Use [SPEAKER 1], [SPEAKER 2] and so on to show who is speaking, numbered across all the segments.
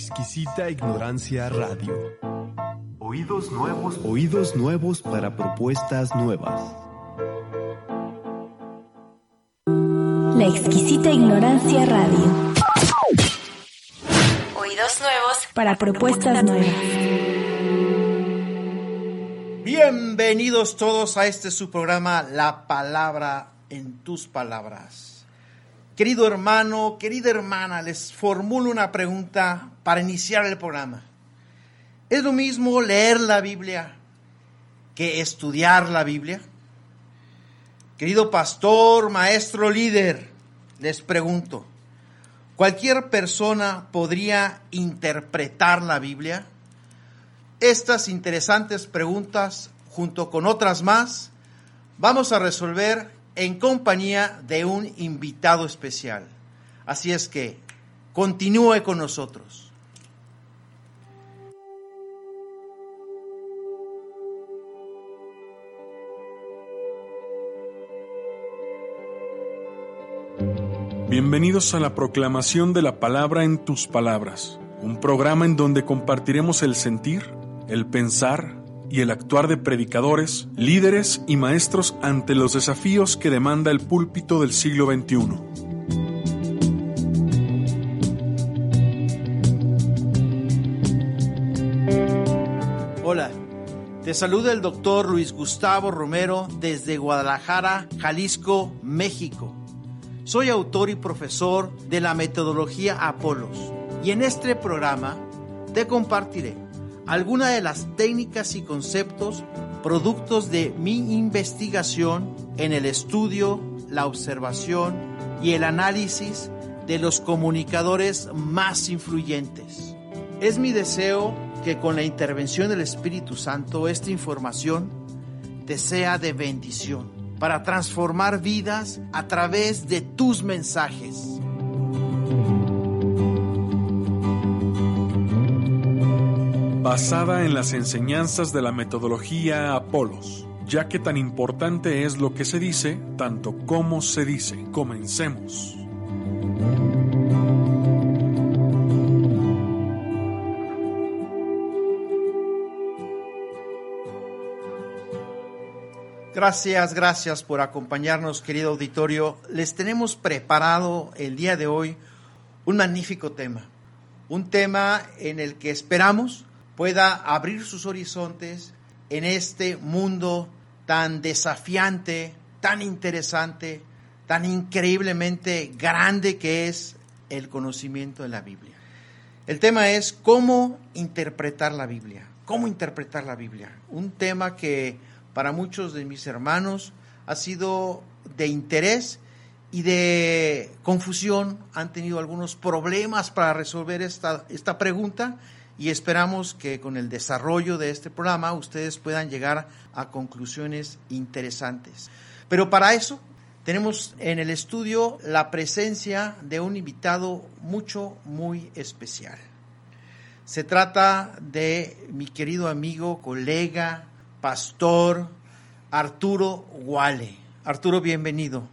[SPEAKER 1] exquisita ignorancia radio.
[SPEAKER 2] Oídos nuevos.
[SPEAKER 1] Oídos nuevos para propuestas nuevas.
[SPEAKER 3] La exquisita ignorancia radio. Oídos nuevos para propuestas nuevas.
[SPEAKER 4] Bienvenidos todos a este su programa La palabra en tus palabras. Querido hermano, querida hermana, les formulo una pregunta para iniciar el programa. ¿Es lo mismo leer la Biblia que estudiar la Biblia? Querido pastor, maestro, líder, les pregunto, ¿cualquier persona podría interpretar la Biblia? Estas interesantes preguntas, junto con otras más, vamos a resolver en compañía de un invitado especial. Así es que continúe con nosotros.
[SPEAKER 5] Bienvenidos a la proclamación de la palabra en tus palabras, un programa en donde compartiremos el sentir, el pensar y el actuar de predicadores, líderes y maestros ante los desafíos que demanda el púlpito del siglo XXI.
[SPEAKER 4] Hola, te saluda el doctor Luis Gustavo Romero desde Guadalajara, Jalisco, México. Soy autor y profesor de la metodología Apolos y en este programa te compartiré algunas de las técnicas y conceptos productos de mi investigación en el estudio, la observación y el análisis de los comunicadores más influyentes. Es mi deseo que con la intervención del Espíritu Santo esta información te sea de bendición para transformar vidas a través de tus mensajes.
[SPEAKER 5] Basada en las enseñanzas de la metodología Apolos, ya que tan importante es lo que se dice, tanto como se dice. Comencemos.
[SPEAKER 4] Gracias, gracias por acompañarnos, querido auditorio. Les tenemos preparado el día de hoy un magnífico tema, un tema en el que esperamos pueda abrir sus horizontes en este mundo tan desafiante, tan interesante, tan increíblemente grande que es el conocimiento de la Biblia. El tema es cómo interpretar la Biblia, cómo interpretar la Biblia, un tema que para muchos de mis hermanos ha sido de interés y de confusión. Han tenido algunos problemas para resolver esta, esta pregunta y esperamos que con el desarrollo de este programa ustedes puedan llegar a conclusiones interesantes. Pero para eso tenemos en el estudio la presencia de un invitado mucho, muy especial. Se trata de mi querido amigo, colega, pastor Arturo Guale. Arturo, bienvenido.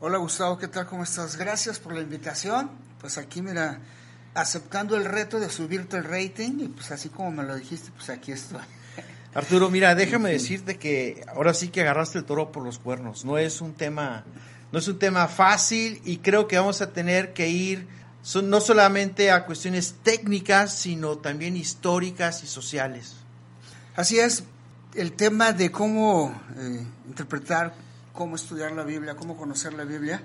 [SPEAKER 6] Hola Gustavo, ¿qué tal? ¿Cómo estás? Gracias por la invitación. Pues aquí, mira, aceptando el reto de subirte el rating y pues así como me lo dijiste, pues aquí estoy.
[SPEAKER 4] Arturo, mira, déjame decirte que ahora sí que agarraste el toro por los cuernos. No es un tema, no es un tema fácil y creo que vamos a tener que ir no solamente a cuestiones técnicas, sino también históricas y sociales.
[SPEAKER 6] Así es, el tema de cómo eh, interpretar, cómo estudiar la Biblia, cómo conocer la Biblia,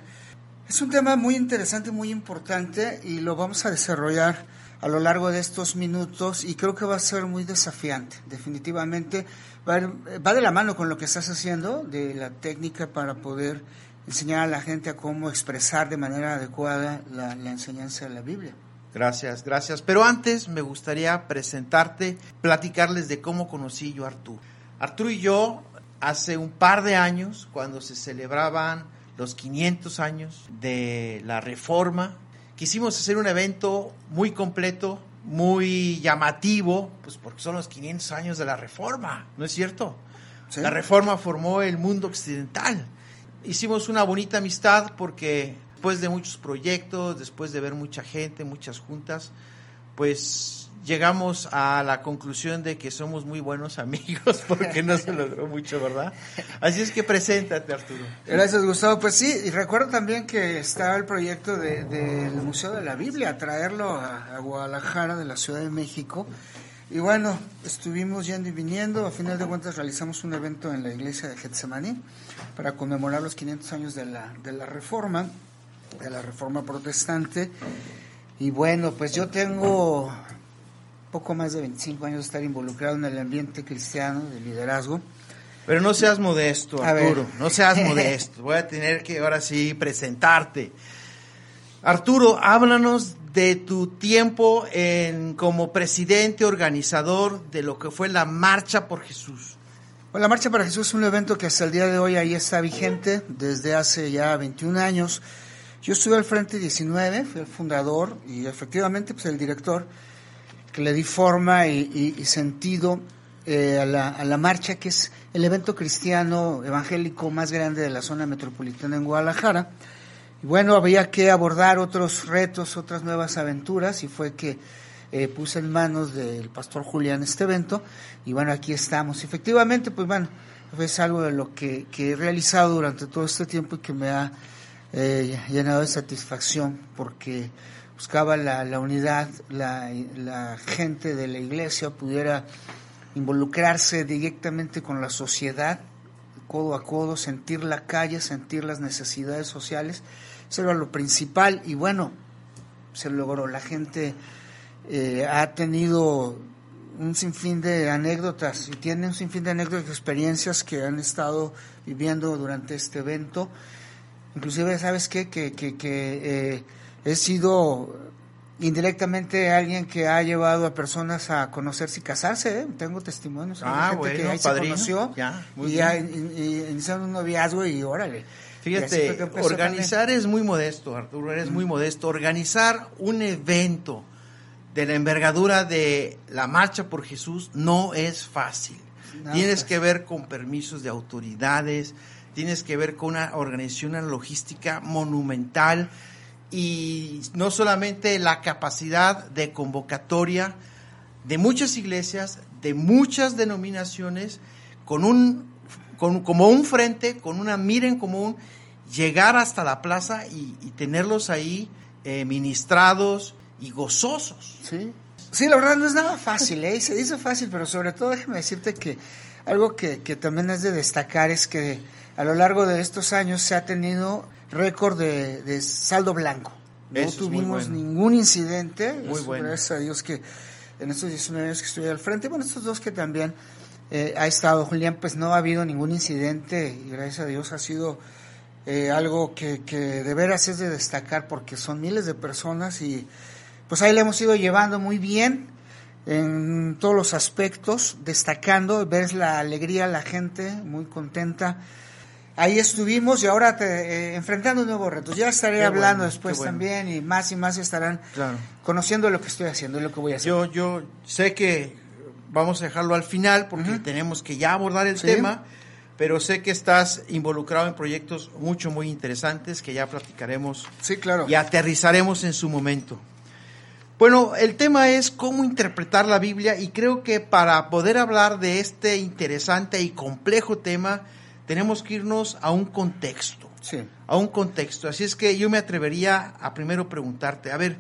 [SPEAKER 6] es un tema muy interesante, muy importante y lo vamos a desarrollar a lo largo de estos minutos y creo que va a ser muy desafiante, definitivamente. Va, de la mano con lo que estás haciendo, de la técnica para poder enseñar a la gente a cómo expresar de manera adecuada la, la enseñanza de la Biblia.
[SPEAKER 4] Gracias, gracias. Pero antes me gustaría presentarte, platicarles de cómo conocí yo a Arturo. Arturo y yo, hace un par de años, cuando se celebraban los 500 años de la Reforma, quisimos hacer un evento muy completo, muy llamativo, pues porque son los 500 años de la Reforma, ¿no es cierto? La Reforma formó el mundo occidental. Hicimos una bonita amistad porque después de muchos proyectos, después de ver mucha gente, muchas juntas, pues llegamos a la conclusión de que somos muy buenos amigos porque no se logró mucho, ¿verdad? Así es que preséntate, Arturo.
[SPEAKER 6] Gracias, Gustavo. Pues sí, y recuerdo también que estaba el proyecto del de, Museo de la Biblia, traerlo a, a, Guadalajara, de la Ciudad de México. Y bueno, estuvimos yendo y viniendo. A final de cuentas realizamos un evento en la iglesia de Getsemaní para conmemorar los 500 años de la, de la Reforma, de la Reforma Protestante. Y bueno, pues yo tengo poco más de 25 años de estar involucrado en el ambiente cristiano, de liderazgo.
[SPEAKER 4] Pero no seas modesto, Arturo, no seas modesto. Voy a tener que ahora sí presentarte. Arturo, háblanos de tu tiempo en, como presidente organizador de lo que fue la Marcha por Jesús.
[SPEAKER 6] Bueno, la Marcha por Jesús es un evento que hasta el día de hoy ahí está vigente desde hace ya 21 años. Yo estuve al frente 19, fui el fundador y efectivamente pues el director que le di forma y, sentido eh, a, la, a, la, marcha, que es el evento cristiano evangélico más grande de la zona metropolitana en Guadalajara. Y bueno, había que abordar otros retos, otras nuevas aventuras, y fue que eh, puse en manos del pastor Julián este evento, y bueno, aquí estamos. Efectivamente, pues bueno, es algo de lo que, que he realizado durante todo este tiempo y que me ha eh, llenado de satisfacción, porque buscaba la, la unidad, la, la, gente de la iglesia pudiera involucrarse directamente con la sociedad, codo a codo, sentir la calle, sentir las necesidades sociales. Eso era lo principal y bueno, se logró. La gente eh, ha tenido un sinfín de anécdotas y tiene un sinfín de anécdotas y experiencias que han estado viviendo durante este evento. Inclusive, ¿sabes qué? Que, que, que eh, he sido indirectamente alguien que ha llevado a personas a conocerse y casarse, ¿eh? tengo testimonios de
[SPEAKER 4] ah,
[SPEAKER 6] gente
[SPEAKER 4] bueno,
[SPEAKER 6] que ahí se conoció y, ya, iniciaron un noviazgo y órale.
[SPEAKER 4] Fíjate, organizar es muy modesto, Arturo, eres muy modesto. Organizar un evento de la envergadura de la Marcha por Jesús no es fácil. tienes que ver con permisos de autoridades, tienes que ver con una organización, una logística monumental y no solamente la capacidad de convocatoria de muchas iglesias, de muchas denominaciones, con un, con, como un frente, con una mira en común, llegar hasta la plaza y, tenerlos ahí eh, ministrados y gozosos.
[SPEAKER 6] Sí. sí, la verdad no es nada fácil, ¿eh? se dice fácil, pero sobre todo déjeme decirte que algo que, que también es de destacar es que a lo largo de estos años se ha tenido récord de, saldo blanco. No tuvimos ningún incidente. Muy bueno. Gracias a Dios que en estos 19 años que estoy al frente, bueno, estos dos que también eh, ha estado Julián, pues no ha habido ningún incidente y gracias a Dios ha sido eh, algo que, que de veras es de destacar porque son miles de personas y pues ahí le hemos ido llevando muy bien en todos los aspectos, destacando, ver la alegría, la gente muy contenta ahí estuvimos y ahora te, eh, enfrentando nuevos retos. Ya estaré hablando después también y más y más estarán conociendo lo que estoy haciendo y lo que voy a hacer.
[SPEAKER 4] Yo, yo sé que vamos a dejarlo al final porque tenemos que ya abordar el tema, pero sé que estás involucrado en proyectos mucho, muy interesantes que ya platicaremos
[SPEAKER 6] sí, claro.
[SPEAKER 4] y aterrizaremos en su momento. Bueno, el tema es cómo interpretar la Biblia y creo que para poder hablar de este interesante y complejo tema, tenemos que irnos a un contexto.
[SPEAKER 6] Sí.
[SPEAKER 4] A un contexto. Así es que yo me atrevería a primero preguntarte, a ver,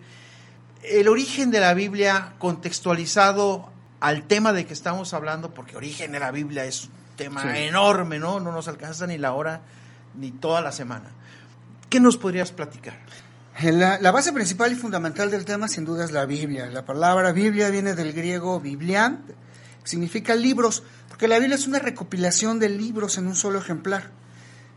[SPEAKER 4] el origen de la Biblia contextualizado al tema de que estamos hablando, porque origen de la Biblia es un tema enorme, ¿no? No nos alcanza ni la hora ni toda la semana. ¿Qué nos podrías platicar?
[SPEAKER 6] La, la, base principal y fundamental del tema sin duda es la Biblia. La palabra Biblia viene del griego biblian, significa libros, porque la Biblia es una recopilación de libros en un solo ejemplar.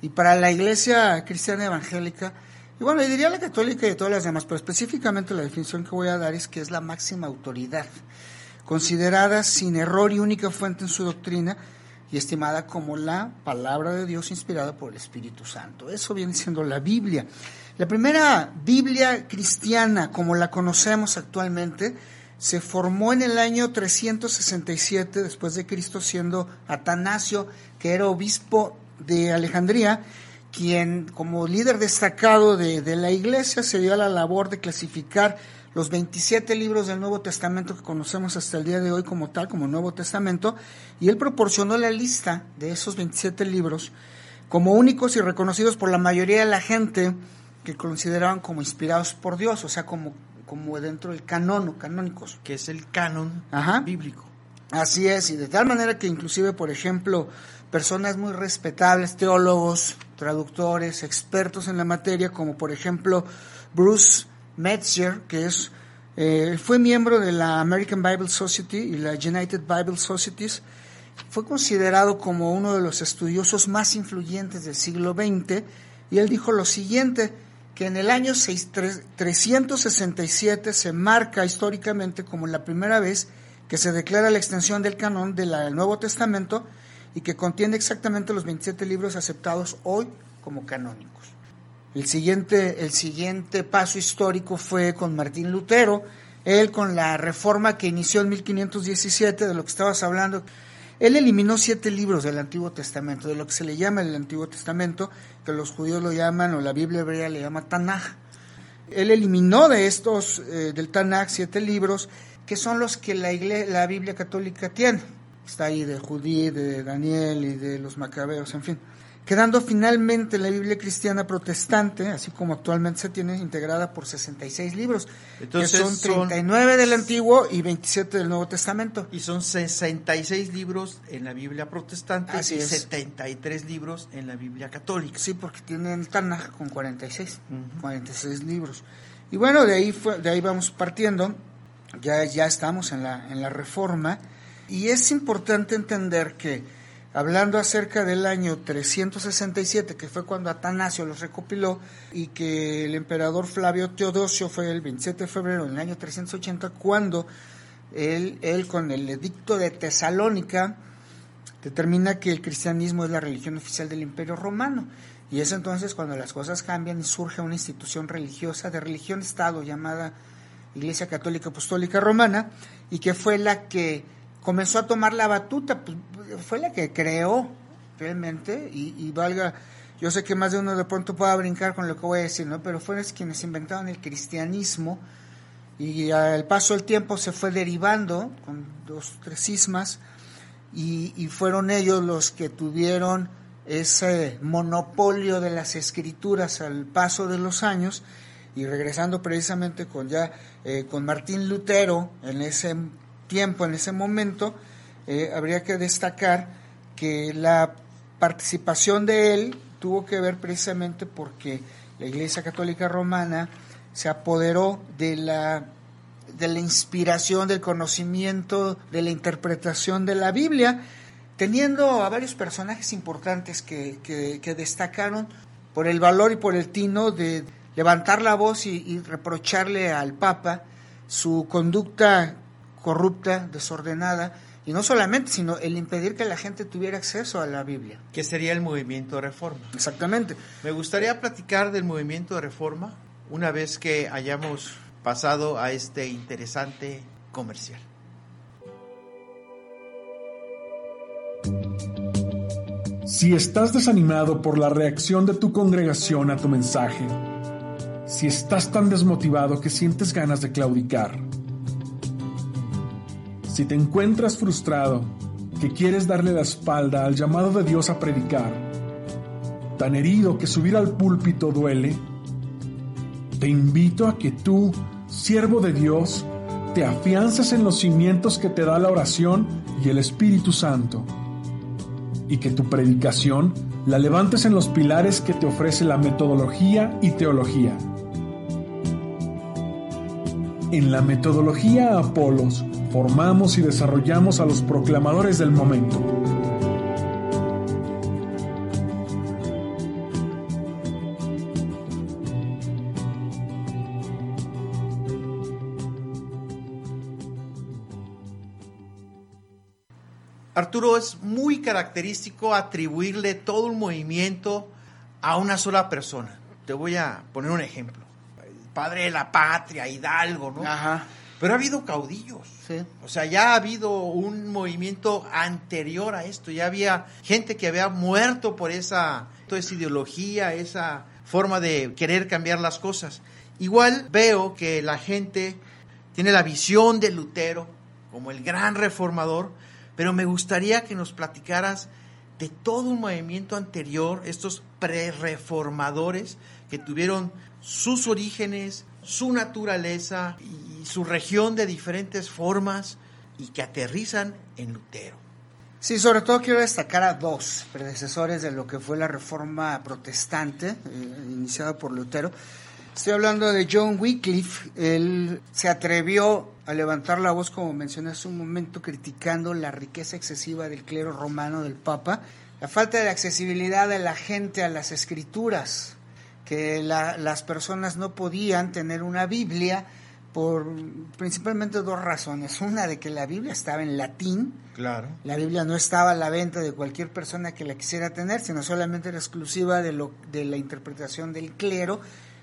[SPEAKER 6] Y para la iglesia cristiana evangélica, y bueno, y diría la católica y todas las demás, pero específicamente la definición que voy a dar es que es la máxima autoridad, considerada sin error y única fuente en su doctrina y estimada como la palabra de Dios inspirada por el Espíritu Santo. Eso viene siendo la Biblia. La primera Biblia cristiana, como la conocemos actualmente, se formó en el año 367 después de Cristo, siendo Atanasio, que era obispo de Alejandría, quien como líder destacado de, la iglesia se dio a la labor de clasificar los 27 libros del Nuevo Testamento que conocemos hasta el día de hoy como tal, como Nuevo Testamento, y él proporcionó la lista de esos 27 libros como únicos y reconocidos por la mayoría de la gente que consideraban como inspirados por Dios, o sea, como, como dentro del canon o canónicos.
[SPEAKER 4] Que es el canon
[SPEAKER 6] Ajá.
[SPEAKER 4] bíblico.
[SPEAKER 6] Así es, y de tal manera que inclusive, por ejemplo, personas muy respetables, teólogos, traductores, expertos en la materia, como por ejemplo Bruce Metzger, que es eh, fue miembro de la American Bible Society y la United Bible Societies, fue considerado como uno de los estudiosos más influyentes del siglo XX, y él dijo lo siguiente, que en el año 6, 367 se marca históricamente como la primera vez que se declara la extensión del canon del Nuevo Testamento y que contiene exactamente los 27 libros aceptados hoy como canónicos. El siguiente, el siguiente paso histórico fue con Martín Lutero, él con la reforma que inició en 1517, de lo que estabas hablando. Él eliminó siete libros del Antiguo Testamento, de lo que se le llama el Antiguo Testamento, que los judíos lo llaman, o la Biblia hebrea le llama Tanaj. Él eliminó de estos, eh, del Tanaj, siete libros, que son los que la, iglesia, la Biblia católica tiene. Está ahí de Judí, de Daniel y de los Macabeos, en fin. Quedando finalmente la Biblia cristiana protestante, así como actualmente se tiene, integrada por 66 libros,
[SPEAKER 4] Entonces,
[SPEAKER 6] que son 39 son, del Antiguo y 27 del Nuevo Testamento.
[SPEAKER 4] Y son 66 libros en la Biblia protestante
[SPEAKER 6] Así
[SPEAKER 4] y
[SPEAKER 6] es.
[SPEAKER 4] 73 libros en la Biblia católica.
[SPEAKER 6] Sí, porque tienen el Tanaj con 46, uh -huh. 46 libros. Y bueno, de ahí, fue, de ahí vamos partiendo, ya, ya estamos en la, en la reforma, y es importante entender que hablando acerca del año 367, que fue cuando Atanasio los recopiló, y que el emperador Flavio Teodosio fue el 27 de febrero del año 380, cuando él, él con el edicto de Tesalónica determina que el cristianismo es la religión oficial del imperio romano. Y es entonces cuando las cosas cambian y surge una institución religiosa de religión-estado llamada Iglesia Católica Apostólica Romana, y que fue la que comenzó a tomar la batuta, pues, fue la que creó realmente, y, valga, yo sé que más de uno de pronto pueda brincar con lo que voy a decir, ¿no? pero fueron quienes inventaron el cristianismo, y al paso del tiempo se fue derivando con dos, tres cismas, y, y fueron ellos los que tuvieron ese monopolio de las escrituras al paso de los años, y regresando precisamente con ya eh, con Martín Lutero en ese tiempo, en ese momento, eh, habría que destacar que la participación de él tuvo que ver precisamente porque la Iglesia Católica Romana se apoderó de la, de la inspiración, del conocimiento, de la interpretación de la Biblia, teniendo a varios personajes importantes que, que, destacaron por el valor y por el tino de levantar la voz y reprocharle al Papa su conducta corrupta, desordenada, y no solamente, sino el impedir que la gente tuviera acceso a la Biblia.
[SPEAKER 4] Que sería el movimiento de reforma.
[SPEAKER 6] Exactamente.
[SPEAKER 4] Me gustaría platicar del movimiento de reforma una vez que hayamos pasado a este interesante comercial.
[SPEAKER 5] Si estás desanimado por la reacción de tu congregación a tu mensaje, si estás tan desmotivado que sientes ganas de claudicar, si te encuentras frustrado, que quieres darle la espalda al llamado de Dios a predicar, tan herido que subir al púlpito duele, te invito a que tú, siervo de Dios, te afiances en los cimientos que te da la oración y el Espíritu Santo, y que tu predicación la levantes en los pilares que te ofrece la metodología y teología. En la metodología Apolos, formamos y desarrollamos a los proclamadores del momento.
[SPEAKER 4] Arturo, es muy característico atribuirle todo un movimiento a una sola persona. Te voy a poner un ejemplo. El padre de la patria, Hidalgo, ¿no?
[SPEAKER 6] Ajá.
[SPEAKER 4] Pero ha habido caudillos.
[SPEAKER 6] Sí.
[SPEAKER 4] O sea, ya ha habido un movimiento anterior a esto. Ya había gente que había muerto por esa, toda esa ideología, esa forma de querer cambiar las cosas. Igual veo que la gente tiene la visión de Lutero como el gran reformador, pero me gustaría que nos platicaras de todo un movimiento anterior, estos pre-reformadores que tuvieron sus orígenes, su naturaleza y su región de diferentes formas y que aterrizan en Lutero.
[SPEAKER 6] Sí, sobre todo quiero destacar a dos predecesores de lo que fue la reforma protestante, eh, iniciada por Lutero. Estoy hablando de John Wycliffe. Él se atrevió a levantar la voz, como mencioné hace un momento, criticando la riqueza excesiva del clero romano del Papa, la falta de accesibilidad de la gente a las escrituras, que las personas no podían tener una Biblia por principalmente dos razones. Una de que la Biblia estaba en latín.
[SPEAKER 4] Claro.
[SPEAKER 6] La Biblia no estaba a la venta de cualquier persona que la quisiera tener, sino solamente era exclusiva de, lo, de la interpretación del clero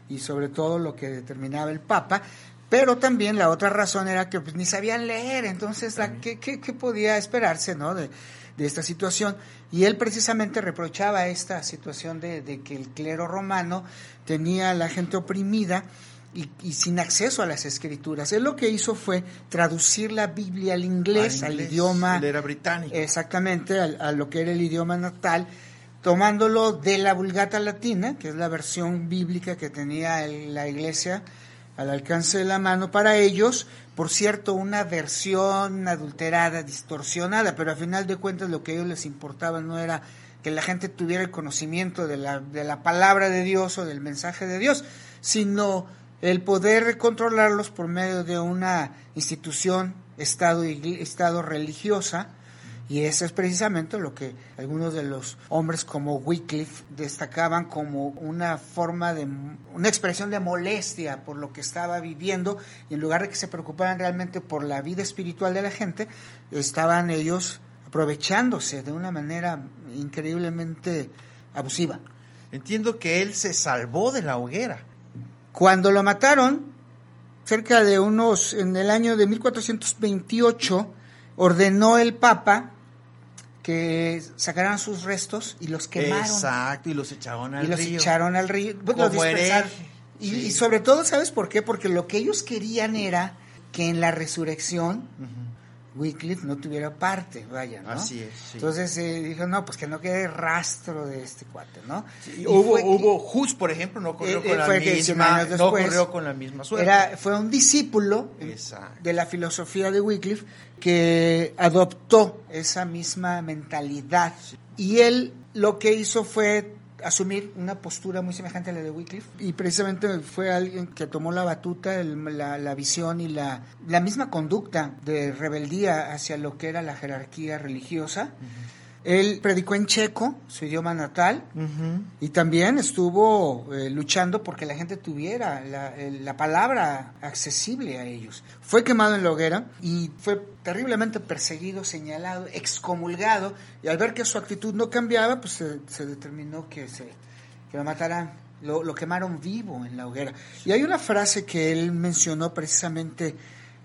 [SPEAKER 6] y sobre todo lo que determinaba el Papa. Pero también la otra razón era que pues, ni sabían leer, entonces, ¿qué, qué, qué podía esperarse ¿no? de, de, esta situación? Y él precisamente reprochaba esta situación de, de que el clero romano tenía a la gente oprimida y, sin acceso a las escrituras. Él lo que hizo fue traducir la Biblia al inglés, al, idioma...
[SPEAKER 4] era británico.
[SPEAKER 6] Exactamente, a, lo que era el idioma natal, tomándolo de la Vulgata Latina, que es la versión bíblica que tenía la iglesia al alcance de la mano para ellos, por cierto, una versión adulterada, distorsionada, pero a final de cuentas lo que a ellos les importaba no era que la gente tuviera el conocimiento de la, de la palabra de Dios o del mensaje de Dios, sino el poder controlarlos por medio de una institución, Estado, estado religiosa, y eso es precisamente lo que algunos de los hombres como Wycliffe destacaban como una forma de, una expresión de molestia por lo que estaba viviendo, y en lugar de que se preocuparan realmente por la vida espiritual de la gente, estaban ellos aprovechándose de una manera increíblemente abusiva.
[SPEAKER 4] Entiendo que él se salvó de la hoguera
[SPEAKER 6] cuando lo mataron, cerca de unos, en el año de 1428, ordenó el Papa que sacaran sus restos y los quemaron.
[SPEAKER 4] Exacto, y los echaron al río.
[SPEAKER 6] Y los echaron al río. y, y, sobre todo, ¿sabes por qué? Porque lo que ellos querían era que en la resurrección Wycliffe no tuviera parte, vaya, ¿no?
[SPEAKER 4] Así es.
[SPEAKER 6] Entonces eh, dijo, no, pues que no quede rastro de este cuate, ¿no?
[SPEAKER 4] hubo, hubo Hus, por ejemplo, no ocurrió eh, con, la misma, no ocurrió con la misma suerte.
[SPEAKER 6] Era, fue un discípulo de la filosofía de Wycliffe que adoptó esa misma mentalidad. Y él lo que hizo fue asumir una postura muy semejante a la de Wycliffe y precisamente fue alguien que tomó la batuta, la, visión y la, la misma conducta de rebeldía hacia lo que era la jerarquía religiosa. Él predicó en checo, su idioma natal, y también estuvo eh, luchando porque la gente tuviera la, la, palabra accesible a ellos. Fue quemado en la hoguera y fue terriblemente perseguido, señalado, excomulgado, y al ver que su actitud no cambiaba, pues se, determinó que, se, que lo mataran. Lo, lo quemaron vivo en la hoguera. Y hay una frase que él mencionó precisamente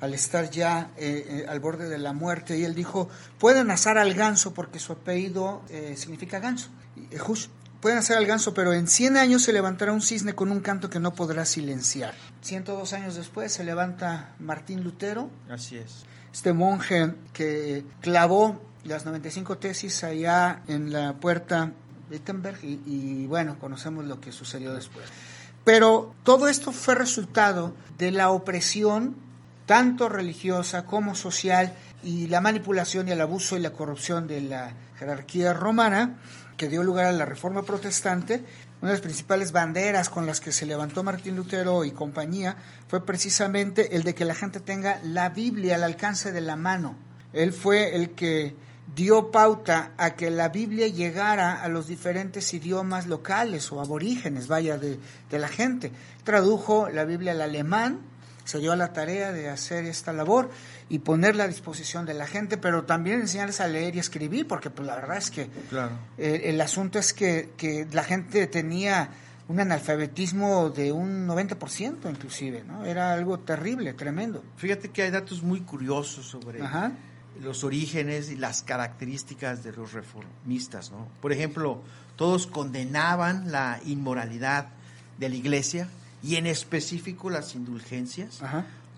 [SPEAKER 6] al estar ya eh, eh, al borde de la muerte, y él dijo, pueden asar al ganso porque su apellido eh, significa ganso. pueden asar al ganso, pero en 100 años se levantará un cisne con un canto que no podrá silenciar. 102 años después se levanta Martín Lutero.
[SPEAKER 4] Así es.
[SPEAKER 6] Este monje que clavó las 95 tesis allá en la puerta de Wittenberg y, y bueno, conocemos lo que sucedió después. Pero todo esto fue resultado de la opresión tanto religiosa como social, y la manipulación y el abuso y la corrupción de la jerarquía romana, que dio lugar a la Reforma Protestante. Una de las principales banderas con las que se levantó Martín Lutero y compañía fue precisamente el de que la gente tenga la Biblia al alcance de la mano. Él fue el que dio pauta a que la Biblia llegara a los diferentes idiomas locales o aborígenes, vaya, de, de la gente. Tradujo la Biblia al alemán, se dio a la tarea de hacer esta labor y ponerla a disposición de la gente, pero también enseñarles a leer y escribir, porque pues la verdad es que eh, el asunto es que, que, la gente tenía un analfabetismo de un 90% inclusive, ¿no? Era algo terrible, tremendo.
[SPEAKER 4] Fíjate que hay datos muy curiosos sobre los orígenes y las características de los reformistas, ¿no? Por ejemplo, todos condenaban la inmoralidad de la iglesia, y en específico las indulgencias,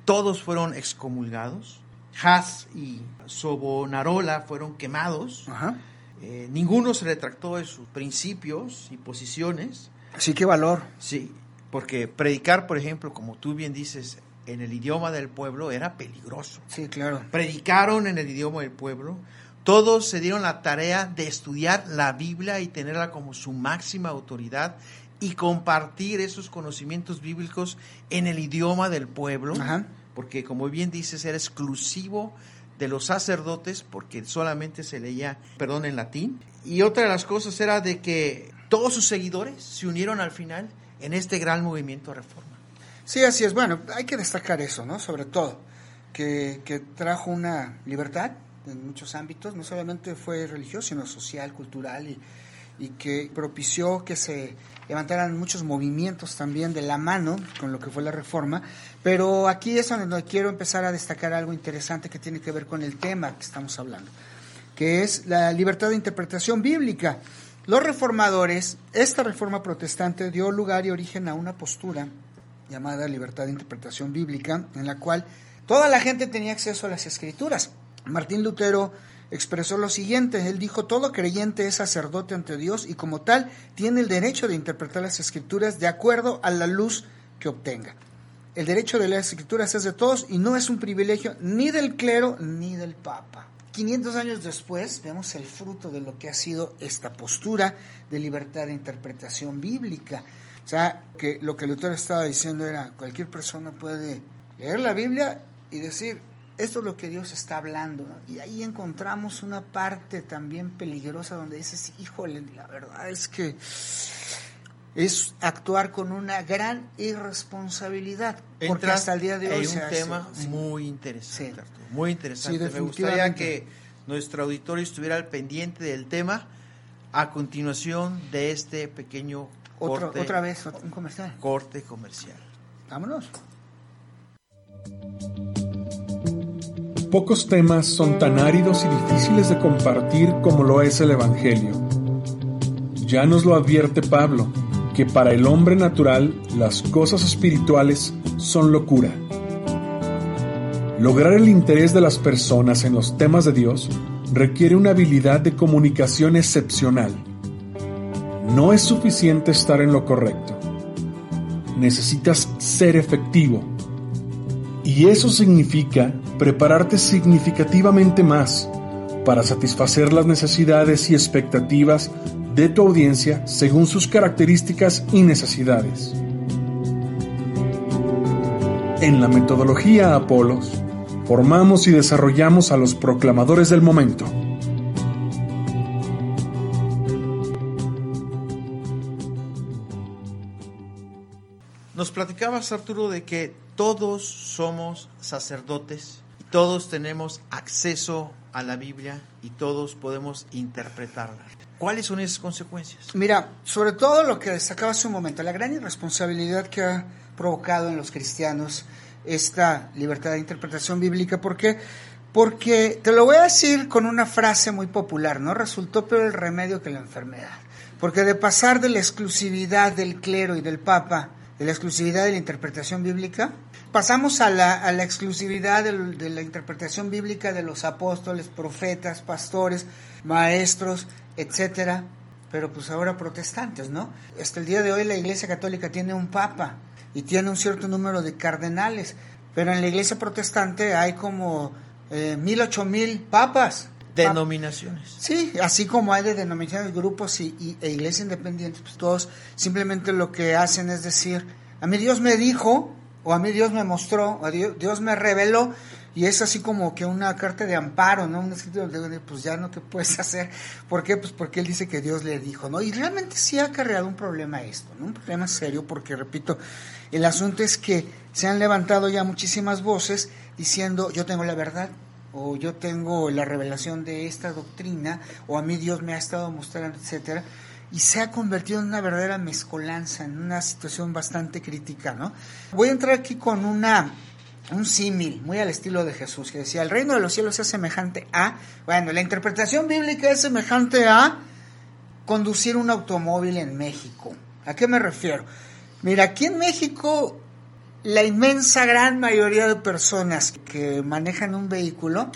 [SPEAKER 4] todos fueron excomulgados. Haz y Sobonarola fueron quemados. Eh, ninguno se retractó de sus principios y posiciones.
[SPEAKER 6] Sí, qué valor.
[SPEAKER 4] Sí, porque predicar, por ejemplo, como tú bien dices, en el idioma del pueblo era peligroso.
[SPEAKER 6] Sí, claro.
[SPEAKER 4] Predicaron en el idioma del pueblo. Todos se dieron la tarea de estudiar la Biblia y tenerla como su máxima autoridad y compartir esos conocimientos bíblicos en el idioma del pueblo. Porque como bien dices, era exclusivo de los sacerdotes porque solamente se leía, perdón, en latín. Y otra de las cosas era de que todos sus seguidores se unieron al final en este gran movimiento de reforma.
[SPEAKER 6] Sí, así es. Bueno, hay que destacar eso, ¿no? Sobre todo, que, que trajo una libertad en muchos ámbitos, no solamente fue religioso, sino social, cultural, y, y que propició que se levantaran muchos movimientos también de la mano con lo que fue la reforma. Pero aquí es donde quiero empezar a destacar algo interesante que tiene que ver con el tema que estamos hablando, que es la libertad de interpretación bíblica. Los reformadores, esta reforma protestante dio lugar y origen a una postura llamada libertad de interpretación bíblica, en la cual toda la gente tenía acceso a las escrituras. Martín Lutero expresó lo siguiente, él dijo, todo creyente es sacerdote ante Dios y como tal tiene el derecho de interpretar las escrituras de acuerdo a la luz que obtenga. El derecho de las escrituras es de todos y no es un privilegio ni del clero ni del papa. 500 años después vemos el fruto de lo que ha sido esta postura de libertad de interpretación bíblica. O sea, que lo que Lutero estaba diciendo era, cualquier persona puede leer la Biblia y decir, esto es lo que Dios está hablando. Y ahí encontramos una parte también peligrosa donde dices, híjole, la verdad es que es actuar con una gran irresponsabilidad. porque hasta el día de hoy
[SPEAKER 4] es un tema muy interesante, muy interesante. Me gustaría que nuestro auditorio estuviera al pendiente del tema a continuación de este pequeño
[SPEAKER 6] otra vez, un comercial.
[SPEAKER 4] Corte comercial.
[SPEAKER 6] Vámonos.
[SPEAKER 5] Pocos temas son tan áridos y difíciles de compartir como lo es el Evangelio. Ya nos lo advierte Pablo, que para el hombre natural las cosas espirituales son locura. Lograr el interés de las personas en los temas de Dios requiere una habilidad de comunicación excepcional no es suficiente estar en lo correcto. Necesitas ser efectivo. Y eso significa prepararte significativamente más para satisfacer las necesidades y expectativas de tu audiencia según sus características y necesidades. En la metodología Apolos, formamos y desarrollamos a los proclamadores del momento
[SPEAKER 4] Nos platicabas, Arturo, de que todos somos sacerdotes, todos tenemos acceso a la Biblia y todos podemos interpretarla. ¿Cuáles son esas consecuencias?
[SPEAKER 6] Mira, sobre todo lo que destacaba hace un momento, la gran irresponsabilidad que ha provocado en los cristianos esta libertad de interpretación bíblica. ¿Por qué? Porque te lo voy a decir con una frase muy popular, ¿no? Resultó peor el remedio que la enfermedad. Porque de pasar de la exclusividad del clero y del papa de la exclusividad de la interpretación bíblica, pasamos a la, a la exclusividad de, la interpretación bíblica de los apóstoles, profetas, pastores, maestros, etcétera, pero pues ahora protestantes, ¿no? Hasta el día de hoy la Iglesia Católica tiene un papa y tiene un cierto número de cardenales, pero en la Iglesia Protestante hay como eh, mil, ocho mil papas.
[SPEAKER 4] Denominaciones.
[SPEAKER 6] Sí, así como hay de denominaciones, grupos y, e iglesias independientes, pues todos simplemente lo que hacen es decir, a mí Dios me dijo, o a mí Dios me mostró, o Dios, Dios me reveló, y es así como que una carta de amparo, ¿no? Un escrito de, pues ya no te puedes hacer. ¿Por qué? Pues porque él dice que Dios le dijo, ¿no? Y realmente sí ha acarreado un problema esto, ¿no? Un problema serio, porque repito, el asunto es que se han levantado ya muchísimas voces diciendo, yo tengo la verdad, o yo tengo la revelación de esta doctrina, o a mí Dios me ha estado mostrando, etcétera, y se ha convertido en una verdadera mezcolanza, en una situación bastante crítica, ¿no? Voy a entrar aquí con una un símil, muy al estilo de Jesús, que decía, el reino de los cielos es semejante a, bueno, la interpretación bíblica es semejante a conducir un automóvil en México. ¿A qué me refiero? Mira, aquí en México la inmensa gran mayoría de personas que manejan un vehículo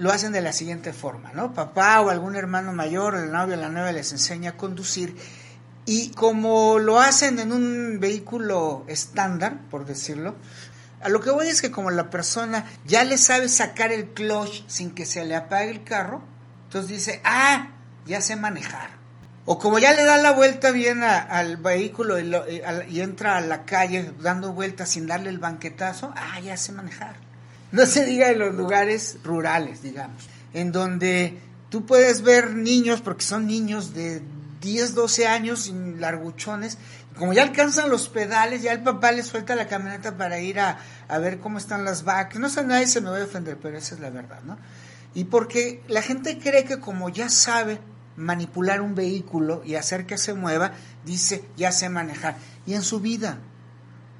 [SPEAKER 6] lo hacen de la siguiente forma, ¿no? Papá o algún hermano mayor, el novio o la nueva les enseña a conducir y como lo hacen en un vehículo estándar, por decirlo, a lo que voy es que como la persona ya le sabe sacar el clutch sin que se le apague el carro, entonces dice, ah, ya sé manejar. O como ya le da la vuelta bien al vehículo y, y, entra a la calle dando vueltas sin darle el banquetazo, ah, ya sé manejar. No se diga en los lugares rurales, digamos, en donde tú puedes ver niños, porque son niños de 10, 12 años, larguchones, como ya alcanzan los pedales, ya el papá les suelta la camioneta para ir a, a ver cómo están las vacas. No sé, nadie se me va a defender, pero esa es la verdad, ¿no? Y porque la gente cree que como ya sabe manipular un vehículo y hacer que se mueva, dice, ya sé manejar. Y en su vida,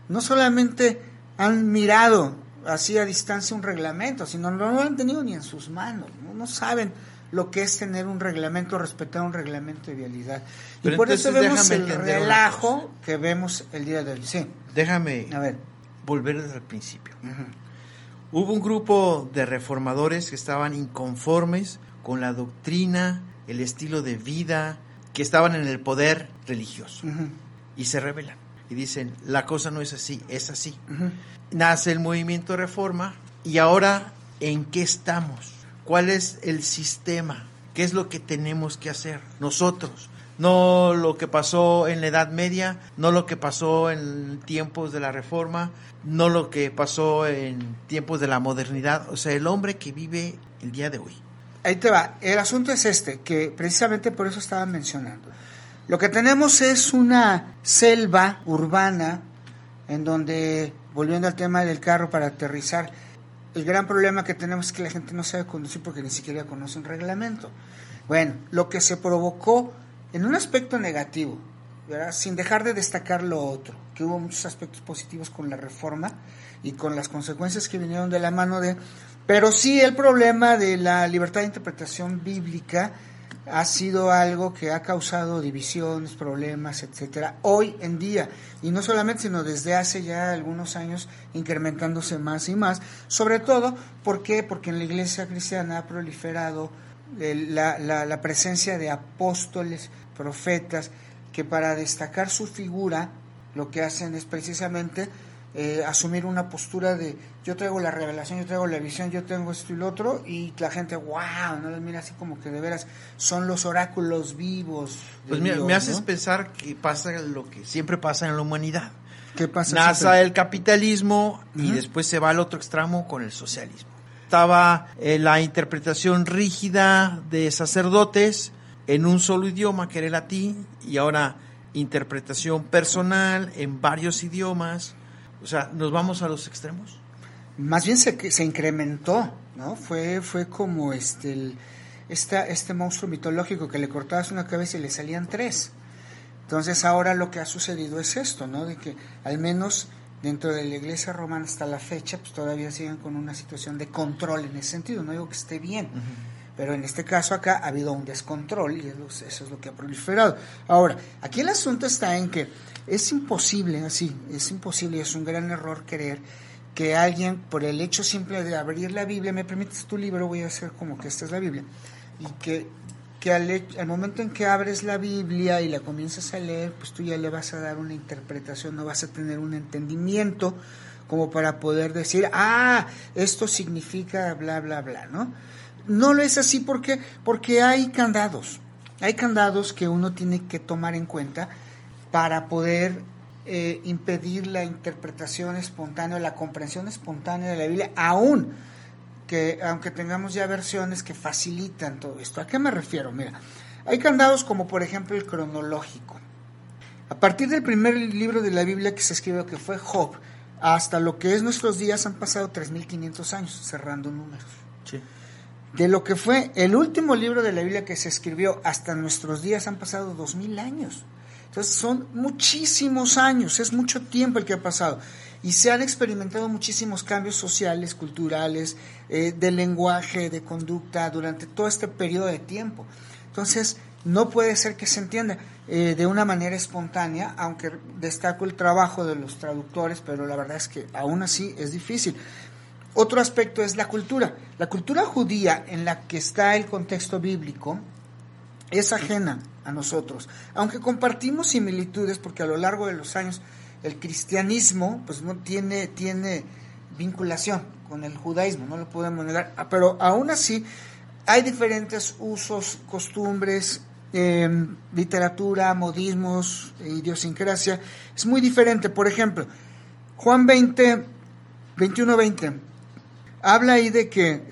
[SPEAKER 6] no solamente han mirado así a distancia un reglamento, sino no lo han tenido ni en sus manos, no, no saben lo que es tener un reglamento, respetar un reglamento de vialidad. y por eso vemos el relajo que vemos el día de hoy. Sí.
[SPEAKER 4] Déjame
[SPEAKER 6] a ver.
[SPEAKER 4] volver desde el principio. Hubo un grupo de reformadores que estaban inconformes con la doctrina, el estilo de vida, que estaban en el poder religioso. Y se rebelan. Y dicen, la cosa no es así, es así. Nace el movimiento de reforma y ahora, ¿en qué estamos? ¿Cuál es el sistema? ¿Qué es lo que tenemos que hacer nosotros? No lo que pasó en la Edad Media, no lo que pasó en tiempos de la Reforma, no lo que pasó en tiempos de la modernidad, o sea, el hombre que vive el día de hoy.
[SPEAKER 6] Ahí te va, el asunto es este, que precisamente por eso estaba mencionando. Lo que tenemos es una selva urbana en donde, volviendo al tema del carro para aterrizar, el gran problema que tenemos es que la gente no sabe conducir porque ni siquiera conoce un reglamento. Bueno, lo que se provocó en un aspecto negativo, sin dejar de destacar lo otro, que hubo muchos aspectos positivos con la reforma y con las consecuencias que vinieron de la mano de... Pero sí el problema de la libertad de interpretación bíblica ha sido algo que ha causado divisiones, problemas, etcétera, hoy en día. Y no solamente, sino desde hace ya algunos años incrementándose más y más. Sobre todo, ¿por qué? Porque en la iglesia cristiana ha proliferado la, la, la presencia de apóstoles, profetas, que para destacar su figura lo que hacen es precisamente eh, asumir una postura de yo traigo la revelación, yo traigo la visión, yo tengo esto y lo otro, y la gente, wow, no les mira así como que de veras son los oráculos vivos.
[SPEAKER 4] Pues me haces pensar que pasa lo que siempre pasa en la humanidad.
[SPEAKER 6] ¿Qué pasa?
[SPEAKER 4] El capitalismo y después se va al otro extremo con el socialismo. Estaba eh, la interpretación rígida de sacerdotes en un solo idioma que era el latín y ahora interpretación personal en varios idiomas o sea, ¿nos vamos a los extremos?
[SPEAKER 6] Más bien se, se incrementó, ¿no? Fue, fue como este, el, este monstruo mitológico que le cortabas una cabeza y le salían tres. Entonces ahora lo que ha sucedido es esto, ¿no? De que al menos dentro de la iglesia romana hasta la fecha, pues todavía siguen con una situación de control en ese sentido. No digo que esté bien, pero en este caso acá ha habido un descontrol y eso es lo que ha proliferado. Ahora, aquí el asunto está en que es imposible, así, es imposible, es un gran error creer que alguien, por el hecho simple de abrir la Biblia, me permites tu libro, voy a hacer como que esta es la Biblia, y que, que al, al, momento en que abres la Biblia y la comienzas a leer, pues tú ya le vas a dar una interpretación, no vas a tener un entendimiento como para poder decir, ah, esto significa bla, bla, bla, ¿no? No lo es así porque, porque hay candados, hay candados que uno tiene que tomar en cuenta para poder eh, impedir la interpretación espontánea, la comprensión espontánea de la Biblia, aún que aunque tengamos ya versiones que facilitan todo esto. ¿A qué me refiero? Mira, hay candados como por ejemplo el cronológico. A partir del primer libro de la Biblia que se escribió, que fue Job, hasta lo que es nuestros días han pasado 3.500 años, cerrando números.
[SPEAKER 4] Sí.
[SPEAKER 6] De lo que fue el último libro de la Biblia que se escribió hasta nuestros días han pasado 2.000 años. Entonces son muchísimos años, es mucho tiempo el que ha pasado. Y se han experimentado muchísimos cambios sociales, culturales, eh, de lenguaje, de conducta durante todo este periodo de tiempo. Entonces, no puede ser que se entienda eh, de una manera espontánea, aunque destaco el trabajo de los traductores, pero la verdad es que aún así es difícil. Otro aspecto es la cultura. La cultura judía en la que está el contexto bíblico es ajena nosotros, aunque compartimos similitudes porque a lo largo de los años el cristianismo pues no tiene, tiene vinculación con el judaísmo, no lo podemos negar, ah, pero aún así hay diferentes usos, costumbres, em, literatura, modismos, idiosincrasia, es muy diferente. Por ejemplo, Juan 20, 21, 20, habla ahí de que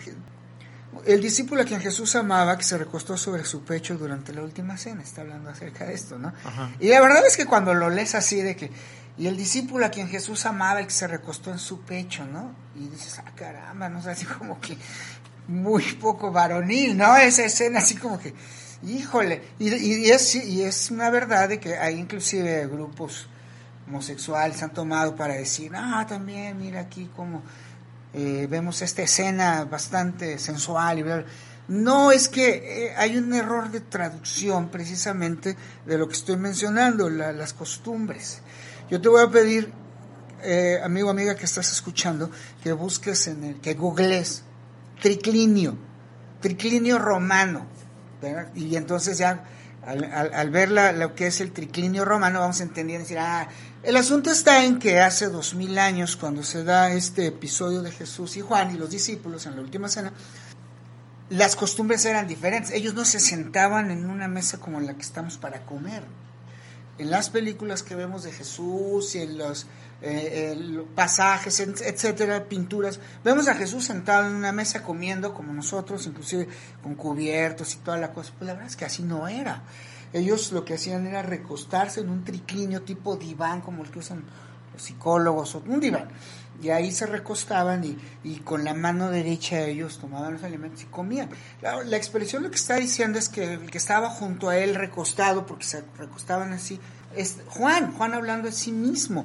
[SPEAKER 6] el discípulo a quien Jesús amaba, que se recostó sobre su pecho durante la última cena, está hablando acerca de esto, ¿no? Y la verdad es que cuando lo lees así de que, y el discípulo a quien Jesús amaba, el que se recostó en su pecho, ¿no? Y dices, ah, caramba, ¿no? O así como que muy poco varonil, ¿no? Esa escena así como que, híjole, y, y, es, y es una verdad de que hay inclusive grupos homosexuales han tomado para decir, ah, también, mira aquí como eh, vemos esta escena bastante sensual y no es que eh, hay un error de traducción precisamente de lo que estoy mencionando, las costumbres. Yo te voy a pedir, eh, amigo, amiga que estás escuchando, que busques en el, que googles triclinio, triclinio romano, y entonces ya al, ver lo que es el triclinio romano vamos a entender decir, ah, el asunto está en que hace dos mil años, cuando se da este episodio de Jesús y Juan y los discípulos en la última cena, las costumbres eran diferentes. Ellos no se sentaban en una mesa como la que estamos para comer. En las películas que vemos de Jesús y en los eh, pasajes, etcétera, pinturas, vemos a Jesús sentado en una mesa comiendo como nosotros, inclusive con cubiertos y toda la cosa. Pues la verdad es que así no era. Ellos lo que hacían era recostarse en un triclinio tipo diván, como el que usan los psicólogos, o un diván. Y ahí se recostaban y, con la mano derecha ellos tomaban los alimentos y comían. La, la, expresión lo que está diciendo es que el que estaba junto a él recostado, porque se recostaban así, es Juan, Juan hablando de sí mismo.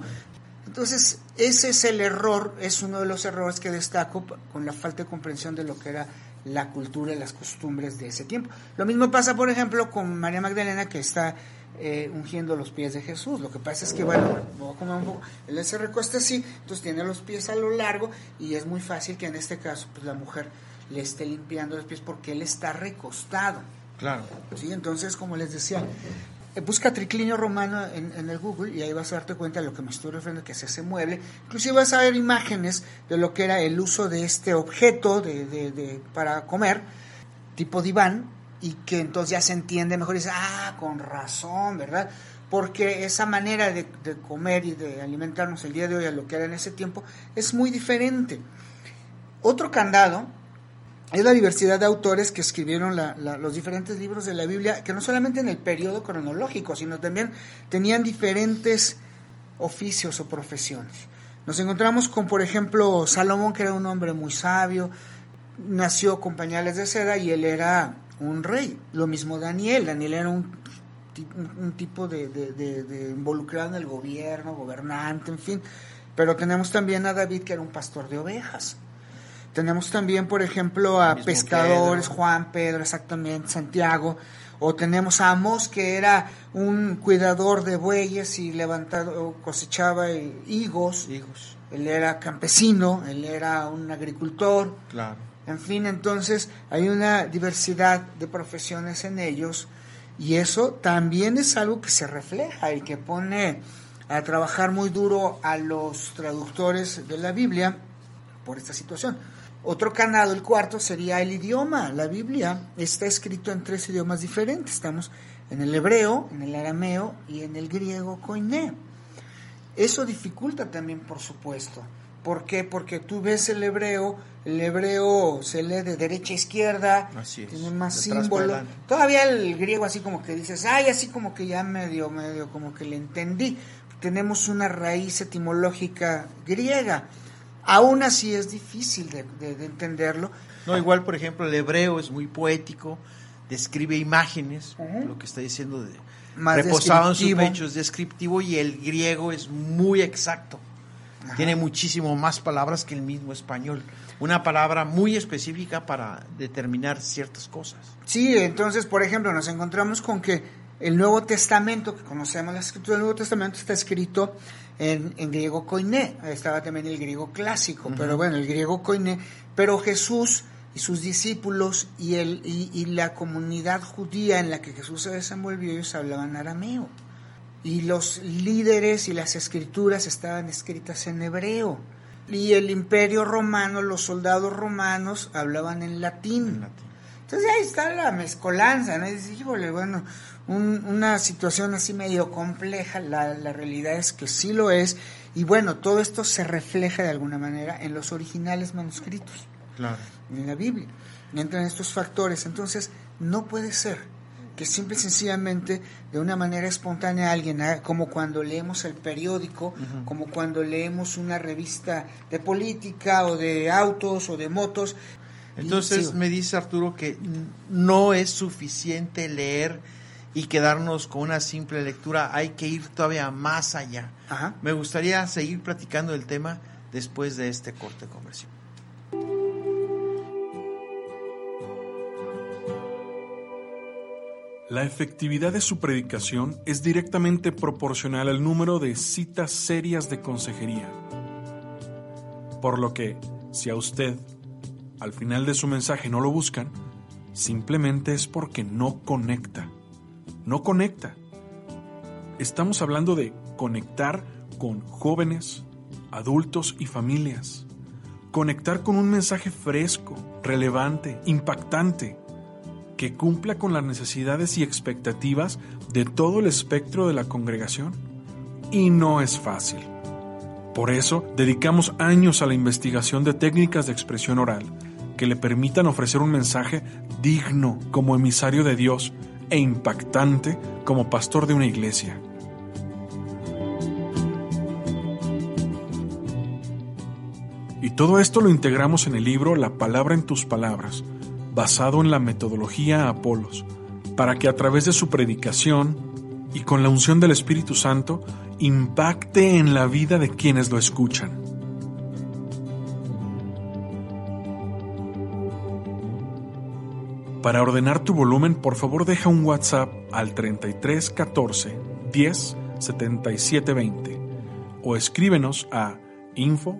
[SPEAKER 6] Entonces, ese es el error, es uno de los errores que destaco con la falta de comprensión de lo que era la cultura y las costumbres de ese tiempo. Lo mismo pasa, por ejemplo, con María Magdalena que está eh, ungiendo los pies de Jesús. Lo que pasa es que, bueno, él se recuesta así, entonces tiene los pies a lo largo y es muy fácil que en este caso pues, la mujer le esté limpiando los pies porque él está recostado.
[SPEAKER 4] Claro.
[SPEAKER 6] Sí, entonces, como les decía, busca triclinio romano en, el Google y ahí vas a darte cuenta de lo que me estoy refiriendo, que es ese mueble. Inclusive vas a ver imágenes de lo que era el uso de este objeto para comer, tipo diván, y que entonces ya se entiende mejor y dice, ah, con razón, ¿verdad? Porque esa manera de comer y de alimentarnos el día de hoy a lo que era en ese tiempo es muy diferente. Otro candado es la diversidad de autores que escribieron los diferentes libros de la Biblia, que no solamente en el periodo cronológico, sino también tenían diferentes oficios o profesiones. Nos encontramos con, por ejemplo, Salomón, que era un hombre muy sabio, nació con pañales de seda y él era un rey. Lo mismo Daniel, Daniel era un, un tipo de, de involucrado en el gobierno, gobernante, en fin. Pero tenemos también a David, que era un pastor de ovejas. Tenemos también, por ejemplo, a pescadores, Juan, Pedro, exactamente, Santiago. O tenemos a Amos, que era un cuidador de bueyes y levantado, cosechaba higos.
[SPEAKER 4] higos.
[SPEAKER 6] Él era campesino, él era un agricultor.
[SPEAKER 4] Claro.
[SPEAKER 6] En fin, entonces hay una diversidad de profesiones en ellos y eso también es algo que se refleja y que pone a trabajar muy duro a los traductores de la Biblia por esta situación. Otro canado, el cuarto, sería el idioma. La Biblia está escrito en tres idiomas diferentes. Estamos en el hebreo, en el arameo y en el griego koiné. Eso dificulta también, por supuesto. ¿Por qué? Porque tú ves el hebreo, el hebreo se lee de derecha a izquierda, tiene más símbolos. Todavía el griego así como que dices, ay, así como que ya medio, medio, como que le entendí. Tenemos una raíz etimológica griega. Aún así es difícil de, entenderlo.
[SPEAKER 4] No, igual, por ejemplo, el hebreo es muy poético, describe imágenes, lo que está diciendo de Más reposado en su pecho es descriptivo y el griego es muy exacto. Tiene muchísimo más palabras que el mismo español. una palabra muy específica para determinar ciertas cosas.
[SPEAKER 6] Sí, entonces, por ejemplo, nos encontramos con que el Nuevo Testamento, que conocemos la escritura del Nuevo Testamento, está escrito en, griego koiné, estaba también el griego clásico, pero bueno, el griego koiné, pero Jesús y sus discípulos y, el, y, la comunidad judía en la que Jesús se desenvolvió, ellos hablaban arameo. Y los líderes y las escrituras estaban escritas en hebreo. Y el imperio romano, los soldados romanos hablaban en latín. Entonces ahí está la mezcolanza, ¿no? Y dice, bueno, una situación así medio compleja, la, la realidad es que sí lo es. Y bueno, todo esto se refleja de alguna manera en los originales manuscritos
[SPEAKER 4] claro.
[SPEAKER 6] en la Biblia. Entran estos factores. Entonces, no puede ser que simple y sencillamente, de una manera espontánea, alguien, como cuando leemos el periódico, como cuando leemos una revista de política o de autos o de motos.
[SPEAKER 4] Entonces, me dice Arturo que no es suficiente leer y quedarnos con una simple lectura, hay que ir todavía más allá. Me gustaría seguir platicando el tema después de este corte comercial.
[SPEAKER 5] La efectividad de su predicación es directamente proporcional al número de citas serias de consejería. Por lo que, si a usted, al final de su mensaje no lo buscan, simplemente es porque no conecta. No conecta. Estamos hablando de conectar con jóvenes, adultos y familias. Conectar con un mensaje fresco, relevante, impactante que cumpla con las necesidades y expectativas de todo el espectro de la congregación. Y no es fácil. Por eso, dedicamos años a la investigación de técnicas de expresión oral que le permitan ofrecer un mensaje digno como emisario de Dios e impactante como pastor de una iglesia. Y todo esto lo integramos en el libro La palabra en tus palabras, basado en la metodología Apolos, para que a través de su predicación y con la unción del Espíritu Santo impacte en la vida de quienes lo escuchan. Para ordenar tu volumen, por favor deja un WhatsApp al 33 14 10 77 20 o escríbenos a info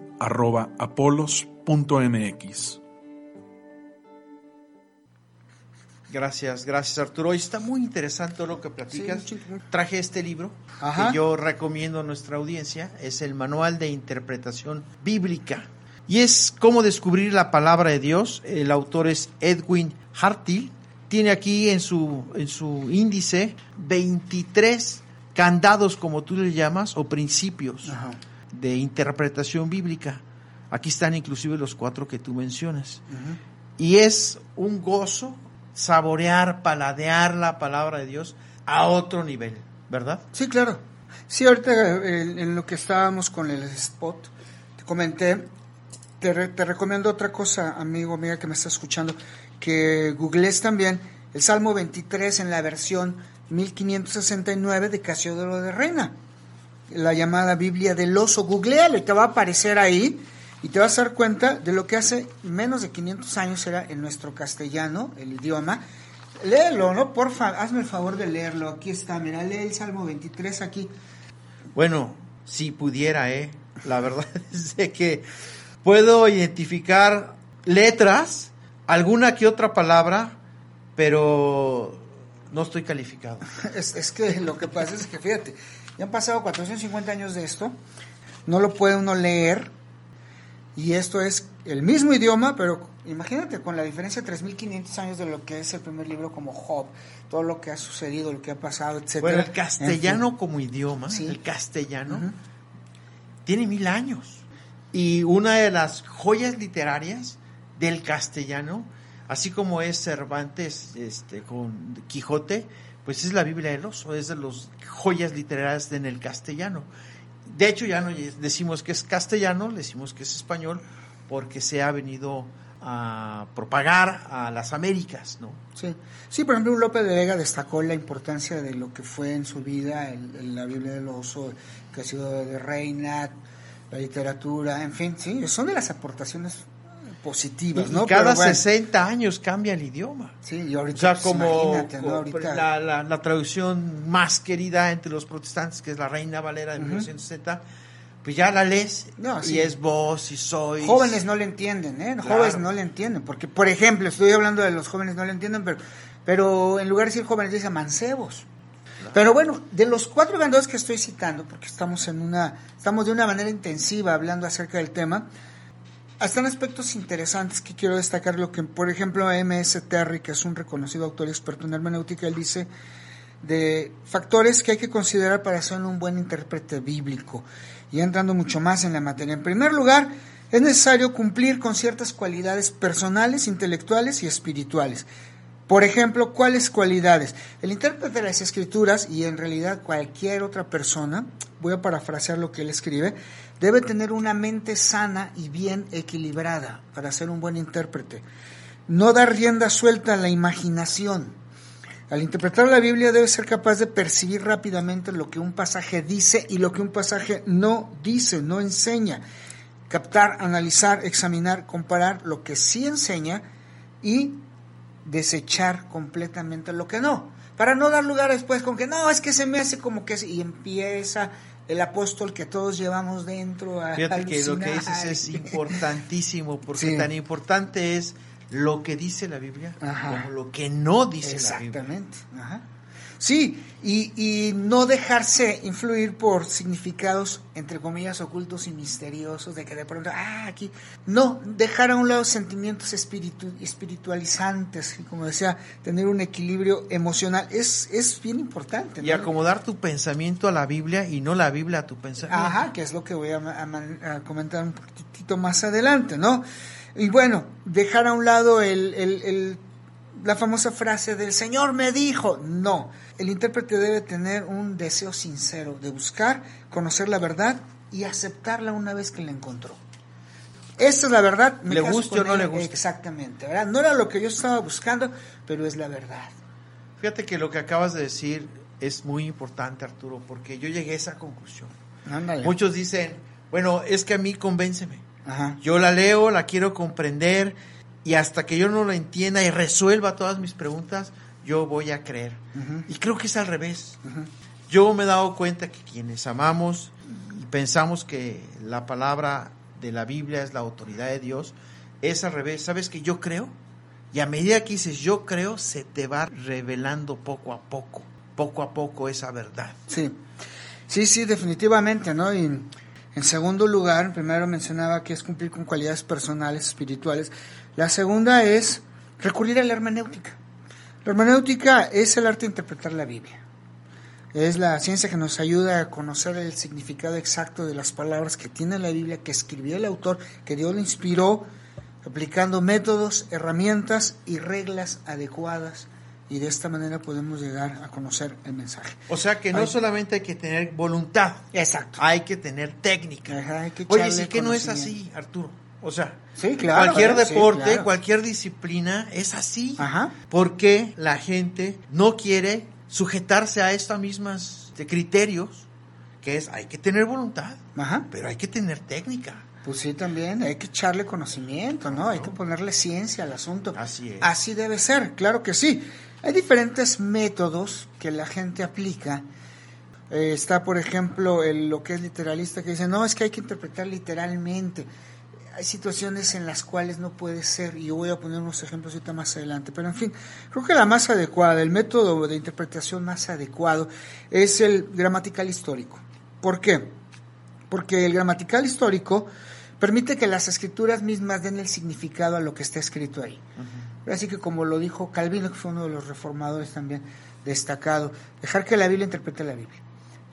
[SPEAKER 4] Gracias, gracias Arturo. Está muy interesante lo que platicas. Traje este libro que yo recomiendo a nuestra audiencia. Es el Manual de Interpretación Bíblica. Y es cómo descubrir la palabra de Dios. El autor es Edwin Hartil. Tiene aquí en su, en su índice 23 candados, como tú le llamas, o principios de interpretación bíblica. Aquí están inclusive los cuatro que tú mencionas. Y es un gozo saborear, paladear la palabra de Dios a otro nivel, ¿verdad?
[SPEAKER 6] Sí, claro. Sí, ahorita eh, en, lo que estábamos con el spot, te comenté, te, recomiendo otra cosa, amigo, amiga que me está escuchando, que googlees también el Salmo 23 en la versión 1569 de Casiodoro de Reina, la llamada Biblia del oso. Googleale, te va a aparecer ahí y te vas a dar cuenta de lo que hace menos de 500 años era en nuestro castellano, el idioma. Léelo, ¿no? Porfa, hazme el favor de leerlo. Aquí está, mira, lee el Salmo 23 aquí.
[SPEAKER 4] Bueno, si pudiera, ¿eh? La verdad es que puedo identificar letras, alguna que otra palabra, pero no estoy calificado.
[SPEAKER 6] Es, es que lo que pasa es que, fíjate, ya han pasado 450 años de esto, no lo puede uno leer y esto es el mismo idioma, pero imagínate con la diferencia de 3.500 años de lo que es el primer libro como Job, todo lo que ha sucedido, lo que ha pasado, etc.
[SPEAKER 4] Bueno, el castellano como idioma, el castellano, tiene mil años. Y una de las joyas literarias del castellano, así como es Cervantes este, con Quijote, pues es la Biblia del oso, es de las joyas literarias en el castellano. De hecho, ya no decimos que es castellano, decimos que es español, porque se ha venido a propagar a las Américas, ¿no?
[SPEAKER 6] Sí, sí por ejemplo, López de Vega destacó la importancia de lo que fue en su vida el, la Biblia del Oso, que ha sido de reina, la literatura, en fin, sí, son de las aportaciones positivas,
[SPEAKER 4] Y
[SPEAKER 6] ¿no?
[SPEAKER 4] cada
[SPEAKER 6] bueno,
[SPEAKER 4] 60 años cambia el idioma.
[SPEAKER 6] Sí, y ahorita,
[SPEAKER 4] O sea,
[SPEAKER 6] pues,
[SPEAKER 4] como,
[SPEAKER 6] imagínate, ¿no? Ahorita-
[SPEAKER 4] la, la- la traducción más querida entre los protestantes, que es la Reina Valera de 1960, pues ya la lees
[SPEAKER 6] No,
[SPEAKER 4] y es vos y sois.
[SPEAKER 6] Jóvenes no le entienden, ¿eh?
[SPEAKER 4] Claro.
[SPEAKER 6] Jóvenes no le entienden, porque, por ejemplo, estoy hablando de los jóvenes no le entienden, pero, pero en lugar de decir jóvenes, dice mancebos. Pero bueno, de los cuatro ganadores que estoy citando, porque estamos en una, estamos de una manera intensiva hablando acerca del tema, están aspectos interesantes que quiero destacar, lo que, por ejemplo, M.S. Terry, que es un reconocido autor experto en hermenéutica, él dice de factores que hay que considerar para ser un buen intérprete bíblico. Y entrando mucho más en la materia. En primer lugar, es necesario cumplir con ciertas cualidades personales, intelectuales y espirituales. Por ejemplo, ¿cuáles cualidades? El intérprete de las escrituras y en realidad cualquier otra persona, voy a parafrasear lo que él escribe, debe tener una mente sana y bien equilibrada para ser un buen intérprete. No dar rienda suelta a la imaginación. Al interpretar la Biblia debe ser capaz de percibir rápidamente lo que un pasaje dice y lo que un pasaje no dice, no enseña. Captar, analizar, examinar, comparar lo que sí enseña y desechar completamente lo que no. Para no dar lugar después con que no, es que se me hace como que... es-", Y empieza el apóstol que todos llevamos dentro a
[SPEAKER 4] Fíjate que lo que dices es importantísimo, porque
[SPEAKER 6] Sí.
[SPEAKER 4] tan importante es lo que dice la Biblia
[SPEAKER 6] Ajá.
[SPEAKER 4] como lo que no dice la Biblia.
[SPEAKER 6] Exactamente. Sí, y, y no dejarse influir por significados, entre comillas, ocultos y misteriosos, de que de pronto, ah, aquí. No, dejar a un lado sentimientos espiritu- espiritualizantes, y como decía, tener un equilibrio emocional. Es, es bien importante.
[SPEAKER 4] Y acomodar tu pensamiento a la Biblia y no la Biblia a tu pensamiento.
[SPEAKER 6] Ajá, que es lo que voy a, a man- a comentar un poquitito más adelante, ¿no? Y bueno, dejar a un lado el, el- el- la famosa frase del Señor me dijo, no, el intérprete debe tener un deseo sincero de buscar, conocer la verdad y aceptarla una vez que la encontró. Esta es la verdad. me
[SPEAKER 4] Le guste o no le guste.
[SPEAKER 6] Exactamente, ¿verdad? No era lo que yo estaba buscando, pero es la verdad.
[SPEAKER 4] Fíjate que lo que acabas de decir es muy importante, Arturo, porque yo llegué a esa conclusión.
[SPEAKER 6] Ándale.
[SPEAKER 4] Muchos dicen, bueno, es que a mí convénceme.
[SPEAKER 6] Ajá.
[SPEAKER 4] Yo la leo, la quiero comprender y hasta que yo no la entienda y resuelva todas mis preguntas, yo voy a creer. Y creo que es al revés. Yo me he dado cuenta que quienes amamos y pensamos que la palabra de la Biblia es la autoridad de Dios, es al revés. ¿Sabes que yo creo? Y a medida que dices yo creo, se te va revelando poco a poco, poco a poco esa verdad.
[SPEAKER 6] Sí, sí, sí, definitivamente, ¿no? Y en segundo lugar, primero mencionaba que es cumplir con cualidades personales, espirituales. La segunda es recurrir a la hermenéutica. La hermenéutica es el arte de interpretar la Biblia. Es la ciencia que nos ayuda a conocer el significado exacto de las palabras que tiene la Biblia, que escribió el autor, que Dios le inspiró, aplicando métodos, herramientas y reglas adecuadas. Y de esta manera podemos llegar a conocer el mensaje.
[SPEAKER 4] O sea que no
[SPEAKER 6] Ay.
[SPEAKER 4] solamente hay que tener voluntad,
[SPEAKER 6] Exacto.
[SPEAKER 4] hay que tener técnica.
[SPEAKER 6] Ajá, hay que
[SPEAKER 4] Oye, sí que no es así, Arturo. O sea,
[SPEAKER 6] Sí, claro.
[SPEAKER 4] cualquier deporte,
[SPEAKER 6] claro.
[SPEAKER 4] cualquier disciplina es así.
[SPEAKER 6] Ajá.
[SPEAKER 4] Porque la gente no quiere sujetarse a estas mismas de criterios, que es hay que tener voluntad,
[SPEAKER 6] Ajá.
[SPEAKER 4] pero hay que tener técnica.
[SPEAKER 6] Pues sí, también hay que echarle conocimiento, ¿no? Hay que ponerle ciencia al asunto.
[SPEAKER 4] Así es.
[SPEAKER 6] Así debe ser, claro que sí. Hay diferentes métodos que la gente aplica. Eh, está, por ejemplo, el, lo que es literalista que dice, no, es que hay que interpretar literalmente. Hay situaciones en las cuales no puede ser, y yo voy a poner unos ejemplos ahorita más adelante, pero en fin, creo que la más adecuada, el método de interpretación más adecuado es el gramatical histórico. ¿Por qué? Porque el gramatical histórico permite que las escrituras mismas den el significado a lo que está escrito ahí. Así que como lo dijo Calvino, que fue uno de los reformadores también destacado, dejar que la Biblia interprete la Biblia.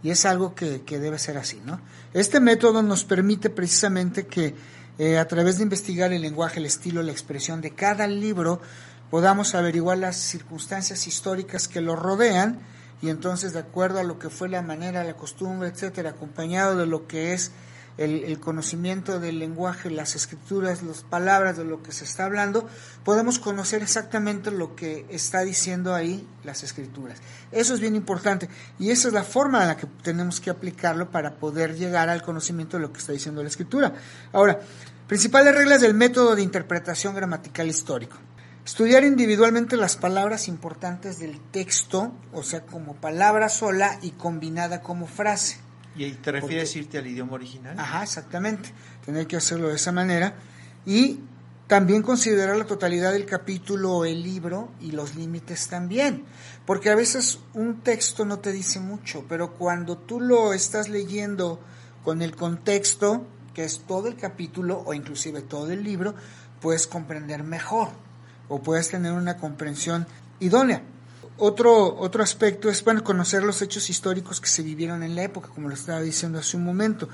[SPEAKER 6] Y es algo que, que debe ser así, ¿no? Este método nos permite precisamente que eh, a través de investigar el lenguaje, el estilo, la expresión de cada libro, podamos averiguar las circunstancias históricas que lo rodean y entonces de acuerdo a lo que fue la manera, la costumbre, etcétera, acompañado de lo que es el, conocimiento del lenguaje, las escrituras, las palabras de lo que se está hablando, podemos conocer exactamente lo que está diciendo ahí las escrituras. Eso es bien importante y esa es la forma en la que tenemos que aplicarlo para poder llegar al conocimiento de lo que está diciendo la escritura. Ahora, Principales reglas del método de interpretación gramatical histórico. Estudiar individualmente las palabras importantes del texto, o sea, como palabra sola y combinada como frase.
[SPEAKER 4] ¿Y te refieres irte al idioma original?
[SPEAKER 6] Ajá, exactamente. Tener que hacerlo de esa manera. Y también considerar la totalidad del capítulo o el libro y los límites también. Porque a veces un texto no te dice mucho, pero cuando tú lo estás leyendo con el contexto, que es todo el capítulo o inclusive todo el libro, puedes comprender mejor o puedes tener una comprensión idónea. Otro, otro aspecto es bueno, conocer los hechos históricos que se vivieron en la época, como lo estaba diciendo hace un momento.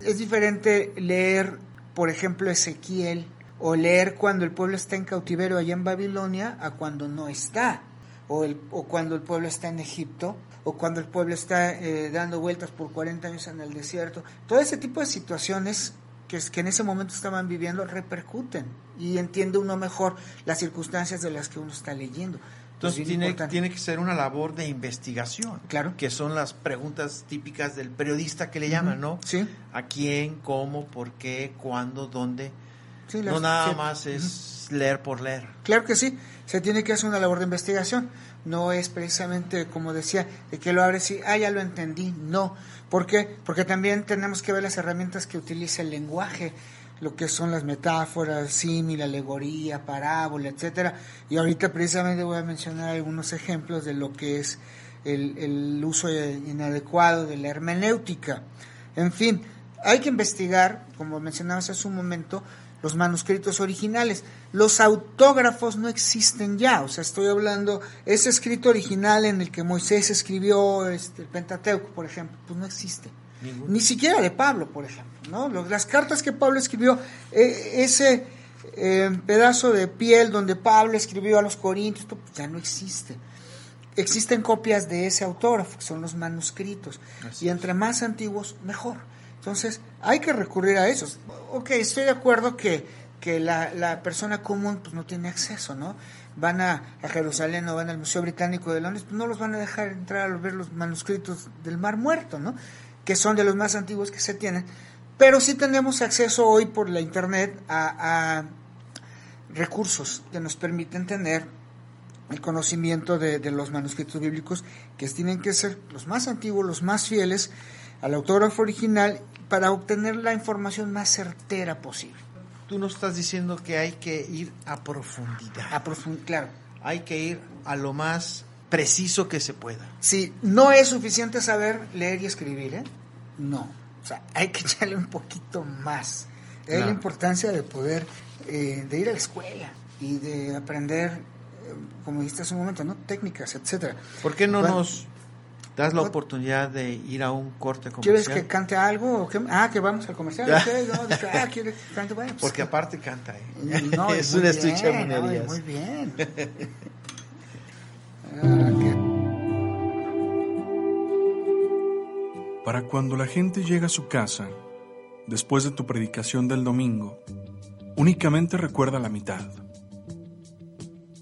[SPEAKER 6] Es diferente leer, por ejemplo, Ezequiel o leer cuando el pueblo está en cautiverio allá en Babilonia a cuando no está, o, el, o cuando el pueblo está en Egipto, o cuando el pueblo está eh, dando vueltas por 40 años en el desierto. Todo ese tipo de situaciones que, que en ese momento estaban viviendo repercuten y entiende uno mejor las circunstancias de las que uno está leyendo.
[SPEAKER 4] Entonces tiene, tiene, que ser una labor de investigación.
[SPEAKER 6] Claro.
[SPEAKER 4] Que son las preguntas típicas del periodista que le llaman, ¿no?
[SPEAKER 6] Sí.
[SPEAKER 4] ¿A quién, cómo, por qué, cuándo, dónde? no nada más es leer por leer.
[SPEAKER 6] Claro que sí. Se tiene que hacer una labor de investigación. No es precisamente, como decía, de que lo abres y, ah, ya lo entendí. No. ¿Por qué? Porque también tenemos que ver las herramientas que utiliza el lenguaje lo que son las metáforas, símil, alegoría, parábola, etcétera. Y ahorita precisamente voy a mencionar algunos ejemplos de lo que es el, uso inadecuado de la hermenéutica. En fin, hay que investigar, como mencionabas hace un momento, los manuscritos originales. Los autógrafos no existen ya, o sea, estoy hablando, ese escrito original en el que Moisés escribió este, el Pentateuco, por ejemplo, pues no existe. Ni siquiera de Pablo, por ejemplo. ¿no? Las cartas que Pablo escribió, eh, ese eh, pedazo de piel donde Pablo escribió a los Corintios, ya no existe. Existen copias de ese autógrafo, que son los manuscritos. y entre más antiguos, mejor. Entonces, hay que recurrir a esos. Ok, estoy de acuerdo que, que la, la persona común pues, no tiene acceso, ¿no? Van a, a, Jerusalén o van al Museo Británico de Londres, pues no los van a dejar entrar a ver los manuscritos del Mar Muerto, ¿no? Que son de los más antiguos que se tienen, pero sí tenemos acceso hoy por la Internet a, recursos que nos permiten tener el conocimiento de, los manuscritos bíblicos, que tienen que ser los más antiguos, los más fieles al autógrafo original, para obtener la información más certera posible.
[SPEAKER 4] Tú nos estás diciendo que hay que ir a profundidad.
[SPEAKER 6] A profundidad, claro.
[SPEAKER 4] Hay que ir a lo más preciso que se pueda.
[SPEAKER 6] Sí, no es suficiente saber leer y escribir, ¿eh? No. O sea, hay que echarle un poquito más. Es la importancia de poder, eh, de ir a la escuela y de aprender, eh, como dijiste hace un momento, ¿no? Técnicas, etcétera.
[SPEAKER 4] ¿Por qué no nos das la oportunidad de ir a un corte comercial?
[SPEAKER 6] ¿Quieres que cante algo? Ah, que vamos al comercial. ah, ¿quieres que cante? Bueno,
[SPEAKER 4] pues, Porque aparte canta, ¿eh? No, es un estuche de
[SPEAKER 6] Muy bien.
[SPEAKER 5] Para cuando la gente llega a su casa, después de tu predicación del domingo, únicamente recuerda la mitad.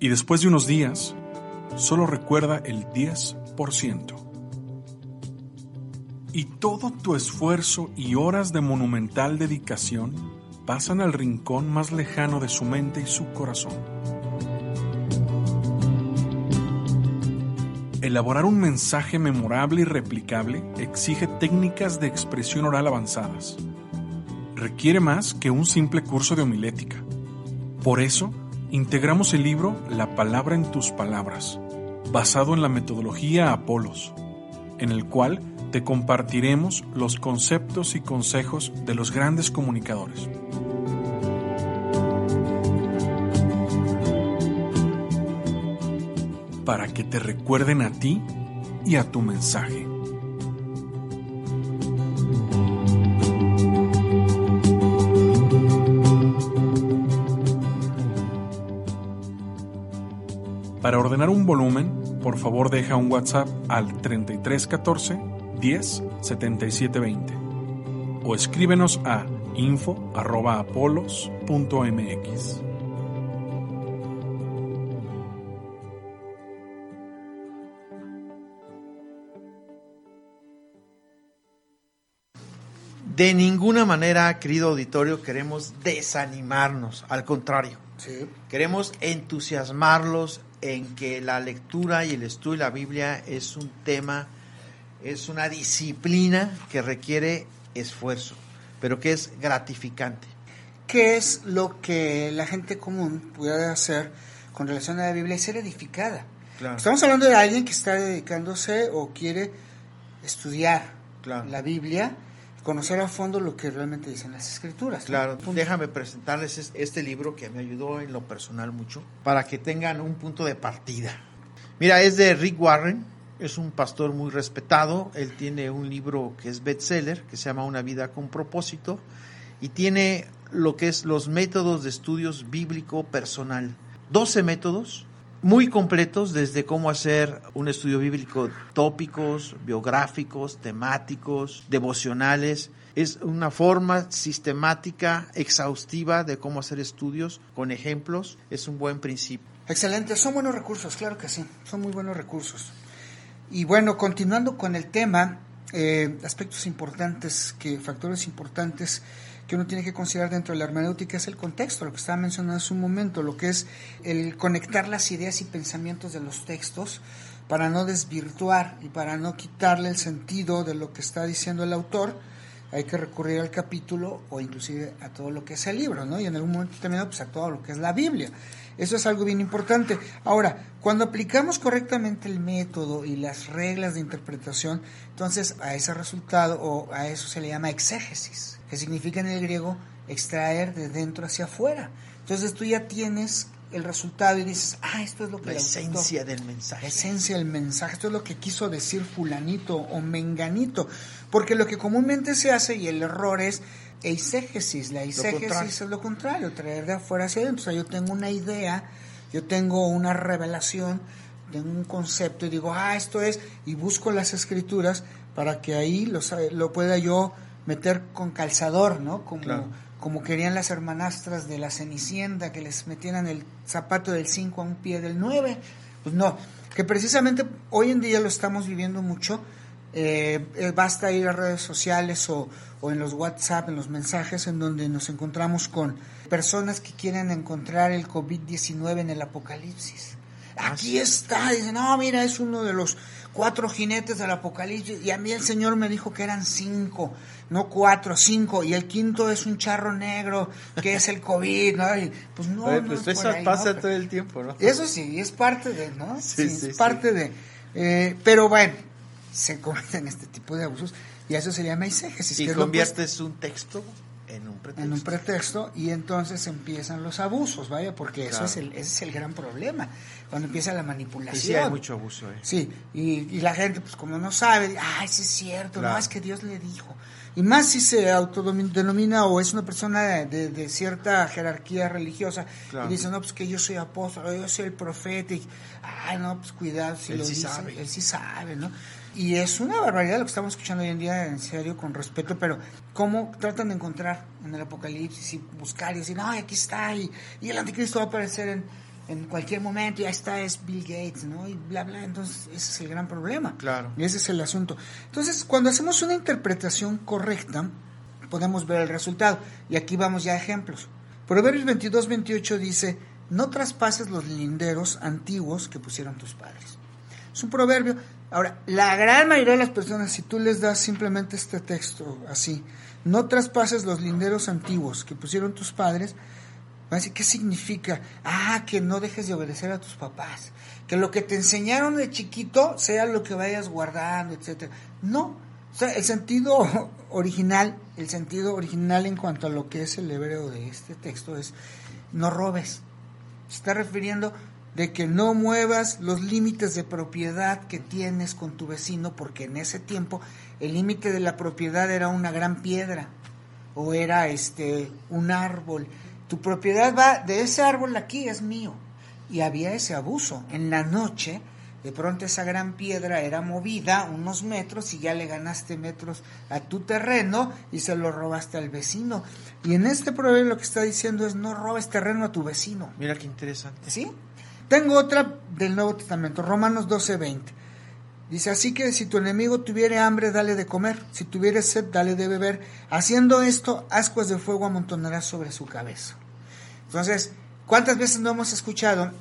[SPEAKER 5] Y después de unos días, solo recuerda el 10%. Y todo tu esfuerzo y horas de monumental dedicación pasan al rincón más lejano de su mente y su corazón. Elaborar un mensaje memorable y replicable exige técnicas de expresión oral avanzadas. Requiere más que un simple curso de homilética. Por eso, integramos el libro La palabra en tus palabras, basado en la metodología Apolos, en el cual te compartiremos los conceptos y consejos de los grandes comunicadores. Para que te recuerden a ti y a tu mensaje. Para ordenar un volumen, por favor deja un WhatsApp al 3314 10 77 20 o escríbenos a info.apolos.mx.
[SPEAKER 4] De ninguna manera, querido auditorio, queremos desanimarnos, al contrario.
[SPEAKER 6] Sí.
[SPEAKER 4] Queremos entusiasmarlos en que la lectura y el estudio de la Biblia es un tema, es una disciplina que requiere esfuerzo, pero que es gratificante.
[SPEAKER 6] ¿Qué es lo que la gente común puede hacer con relación a la Biblia y ser edificada?
[SPEAKER 4] Claro.
[SPEAKER 6] Estamos hablando de alguien que está dedicándose o quiere estudiar
[SPEAKER 4] Claro.
[SPEAKER 6] la Biblia, conocer a fondo lo que realmente dicen las escrituras.
[SPEAKER 4] Claro, déjame presentarles es- este libro que me ayudó en lo personal mucho, para que tengan un punto de partida. Mira, es de Rick Warren, es un pastor muy respetado, él tiene un libro que es bestseller, que se llama Una vida con propósito, y tiene lo que es los métodos de estudios bíblico personal. 12 métodos muy completos desde cómo hacer un estudio bíblico, tópicos, biográficos, temáticos, devocionales. Es una forma sistemática, exhaustiva de cómo hacer estudios con ejemplos. Es un buen principio.
[SPEAKER 6] Excelente, son buenos recursos, claro que sí, son muy buenos recursos. Y bueno, continuando con el tema, eh, aspectos importantes, que factores importantes que uno tiene que considerar dentro de la hermenéutica es el contexto, lo que estaba mencionando hace un momento, lo que es el conectar las ideas y pensamientos de los textos para no desvirtuar y para no quitarle el sentido de lo que está diciendo el autor, hay que recurrir al capítulo o inclusive a todo lo que es el libro, ¿no? Y en algún momento determinado, pues a todo lo que es la Biblia. Eso es algo bien importante. Ahora, cuando aplicamos correctamente el método y las reglas de interpretación, entonces a ese resultado o a eso se le llama exégesis, que significa en el griego extraer de dentro hacia afuera. Entonces tú ya tienes el resultado y dices, ah, esto es lo que
[SPEAKER 4] La
[SPEAKER 6] gustó.
[SPEAKER 4] esencia del mensaje.
[SPEAKER 6] La esencia del mensaje, esto es lo que quiso decir fulanito o menganito, porque lo que comúnmente se hace y el error es eisegesis, la eisegesis es lo contrario, traer de afuera hacia adentro, o sea, yo tengo una idea, yo tengo una revelación, tengo un concepto y digo, ah, esto es, y busco las escrituras para que ahí lo, lo pueda yo meter con calzador, ¿no? Como,
[SPEAKER 4] Claro.
[SPEAKER 6] como querían las hermanastras de la Cenicienta, que les metieran el zapato del 5 a un pie del 9. Pues no, que precisamente hoy en día lo estamos viviendo mucho. Eh, eh, basta ir a redes sociales o, o en los WhatsApp, en los mensajes, en donde nos encontramos con personas que quieren encontrar el COVID-19 en el apocalipsis. Aquí está, dicen, no, mira, es uno de los cuatro jinetes del apocalipsis. Y a mí el Señor me dijo que eran cinco, no cuatro, cinco. Y el quinto es un charro negro, que es el COVID, ¿no? Y, pues no,
[SPEAKER 4] Oye,
[SPEAKER 6] no
[SPEAKER 4] pues
[SPEAKER 6] es
[SPEAKER 4] eso
[SPEAKER 6] ahí,
[SPEAKER 4] pasa
[SPEAKER 6] ¿no?
[SPEAKER 4] todo el tiempo, ¿no?
[SPEAKER 6] Eso sí, es parte de, ¿no?
[SPEAKER 4] Sí,
[SPEAKER 6] Sí,
[SPEAKER 4] sí,
[SPEAKER 6] es
[SPEAKER 4] sí.
[SPEAKER 6] parte de. eh, pero bueno, se cometen este tipo de abusos y eso se llama eisegesis.
[SPEAKER 4] Y
[SPEAKER 6] que es lo
[SPEAKER 4] conviertes un texto en un pretexto.
[SPEAKER 6] en un pretexto y entonces empiezan los abusos, vaya, porque eso es el, ese es el gran problema, cuando empieza la manipulación.
[SPEAKER 4] Y sí, hay mucho abuso, ¿eh?
[SPEAKER 6] Sí, y, y la gente, pues como no sabe, ay, sí es cierto,
[SPEAKER 4] Claro.
[SPEAKER 6] no, es que Dios le dijo. Y más si se autodenomina o es una persona de, de- cierta jerarquía religiosa
[SPEAKER 4] Claro.
[SPEAKER 6] y dice, no, pues que yo soy apóstol, yo soy el profeta, y, ay, no, pues cuidado, si
[SPEAKER 4] Él
[SPEAKER 6] lo
[SPEAKER 4] sí
[SPEAKER 6] dice,
[SPEAKER 4] sabe.
[SPEAKER 6] él sí sabe, ¿no? Y es una barbaridad lo que estamos escuchando hoy en día, en serio, con respeto, pero ¿cómo tratan de encontrar en el Apocalipsis y buscar y decir, no, aquí está, y, y el anticristo va a aparecer en, en cualquier momento, ya está, es Bill Gates, ¿no? Y bla, bla, entonces ese es el gran problema.
[SPEAKER 4] Claro.
[SPEAKER 6] Y ese es el asunto. Entonces, cuando hacemos una interpretación correcta, podemos ver el resultado. Y aquí vamos ya a ejemplos. Proverbios 22, 28 dice, no traspases los linderos antiguos que pusieron tus padres. Es un proverbio. Ahora, la gran mayoría de las personas, si tú les das simplemente este texto así, no traspases los linderos antiguos que pusieron tus padres, van a decir, ¿qué significa? Ah, que no dejes de obedecer a tus papás. Que lo que te enseñaron de chiquito sea lo que vayas guardando, etcétera. No. O sea, el sentido original, el sentido original en cuanto a lo que es el hebreo de este texto es no robes. Se está refiriendo de que no muevas los límites de propiedad que tienes con tu vecino, porque en ese tiempo el límite de la propiedad era una gran piedra o era este un árbol. Tu propiedad va de ese árbol aquí es mío. Y había ese abuso. En la noche, de pronto esa gran piedra era movida unos metros y ya le ganaste metros a tu terreno y se lo robaste al vecino. Y en este proverbio lo que está diciendo es no robes terreno a tu vecino.
[SPEAKER 4] Mira qué interesante.
[SPEAKER 6] ¿Sí? Tengo otra del Nuevo Testamento, Romanos 12:20. Dice, así que si tu enemigo tuviere hambre, dale de comer, si tuviere sed, dale de beber. Haciendo esto, ascuas de fuego amontonarás sobre su cabeza. Entonces, ¿cuántas veces no hemos escuchado,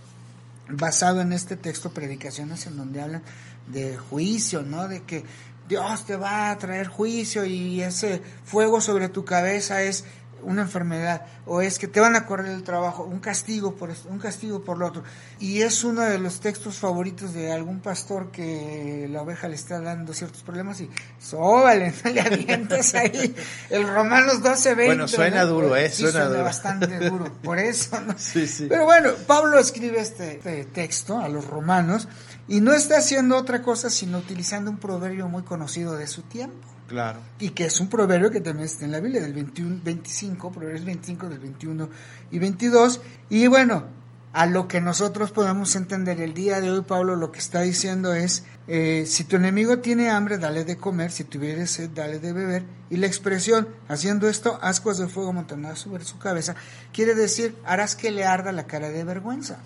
[SPEAKER 6] basado en este texto, predicaciones en donde hablan de juicio, ¿no? De que Dios te va a traer juicio y ese fuego sobre tu cabeza es una enfermedad o es que te van a correr el trabajo, un castigo por esto, un castigo por lo otro. Y es uno de los textos favoritos de algún pastor que la oveja le está dando ciertos problemas y sóbale, no le avientas ahí. El Romanos 12, 20.
[SPEAKER 4] Bueno, suena duro, ¿eh?
[SPEAKER 6] Sí,
[SPEAKER 4] suena, duro.
[SPEAKER 6] bastante duro, por eso. ¿no?
[SPEAKER 4] Sí, sí.
[SPEAKER 6] Pero bueno, Pablo escribe este, este texto a los romanos y no está haciendo otra cosa sino utilizando un proverbio muy conocido de su tiempo.
[SPEAKER 4] Claro.
[SPEAKER 6] Y que es un proverbio que también está en la Biblia, del 21, 25, Proverbios 25, del 21 y 22. Y bueno, a lo que nosotros podemos entender el día de hoy, Pablo lo que está diciendo es, eh, si tu enemigo tiene hambre, dale de comer, si tuviere sed, dale de beber. Y la expresión, haciendo esto, ascuas de fuego montonadas sobre su cabeza, quiere decir, harás que le arda la cara de vergüenza.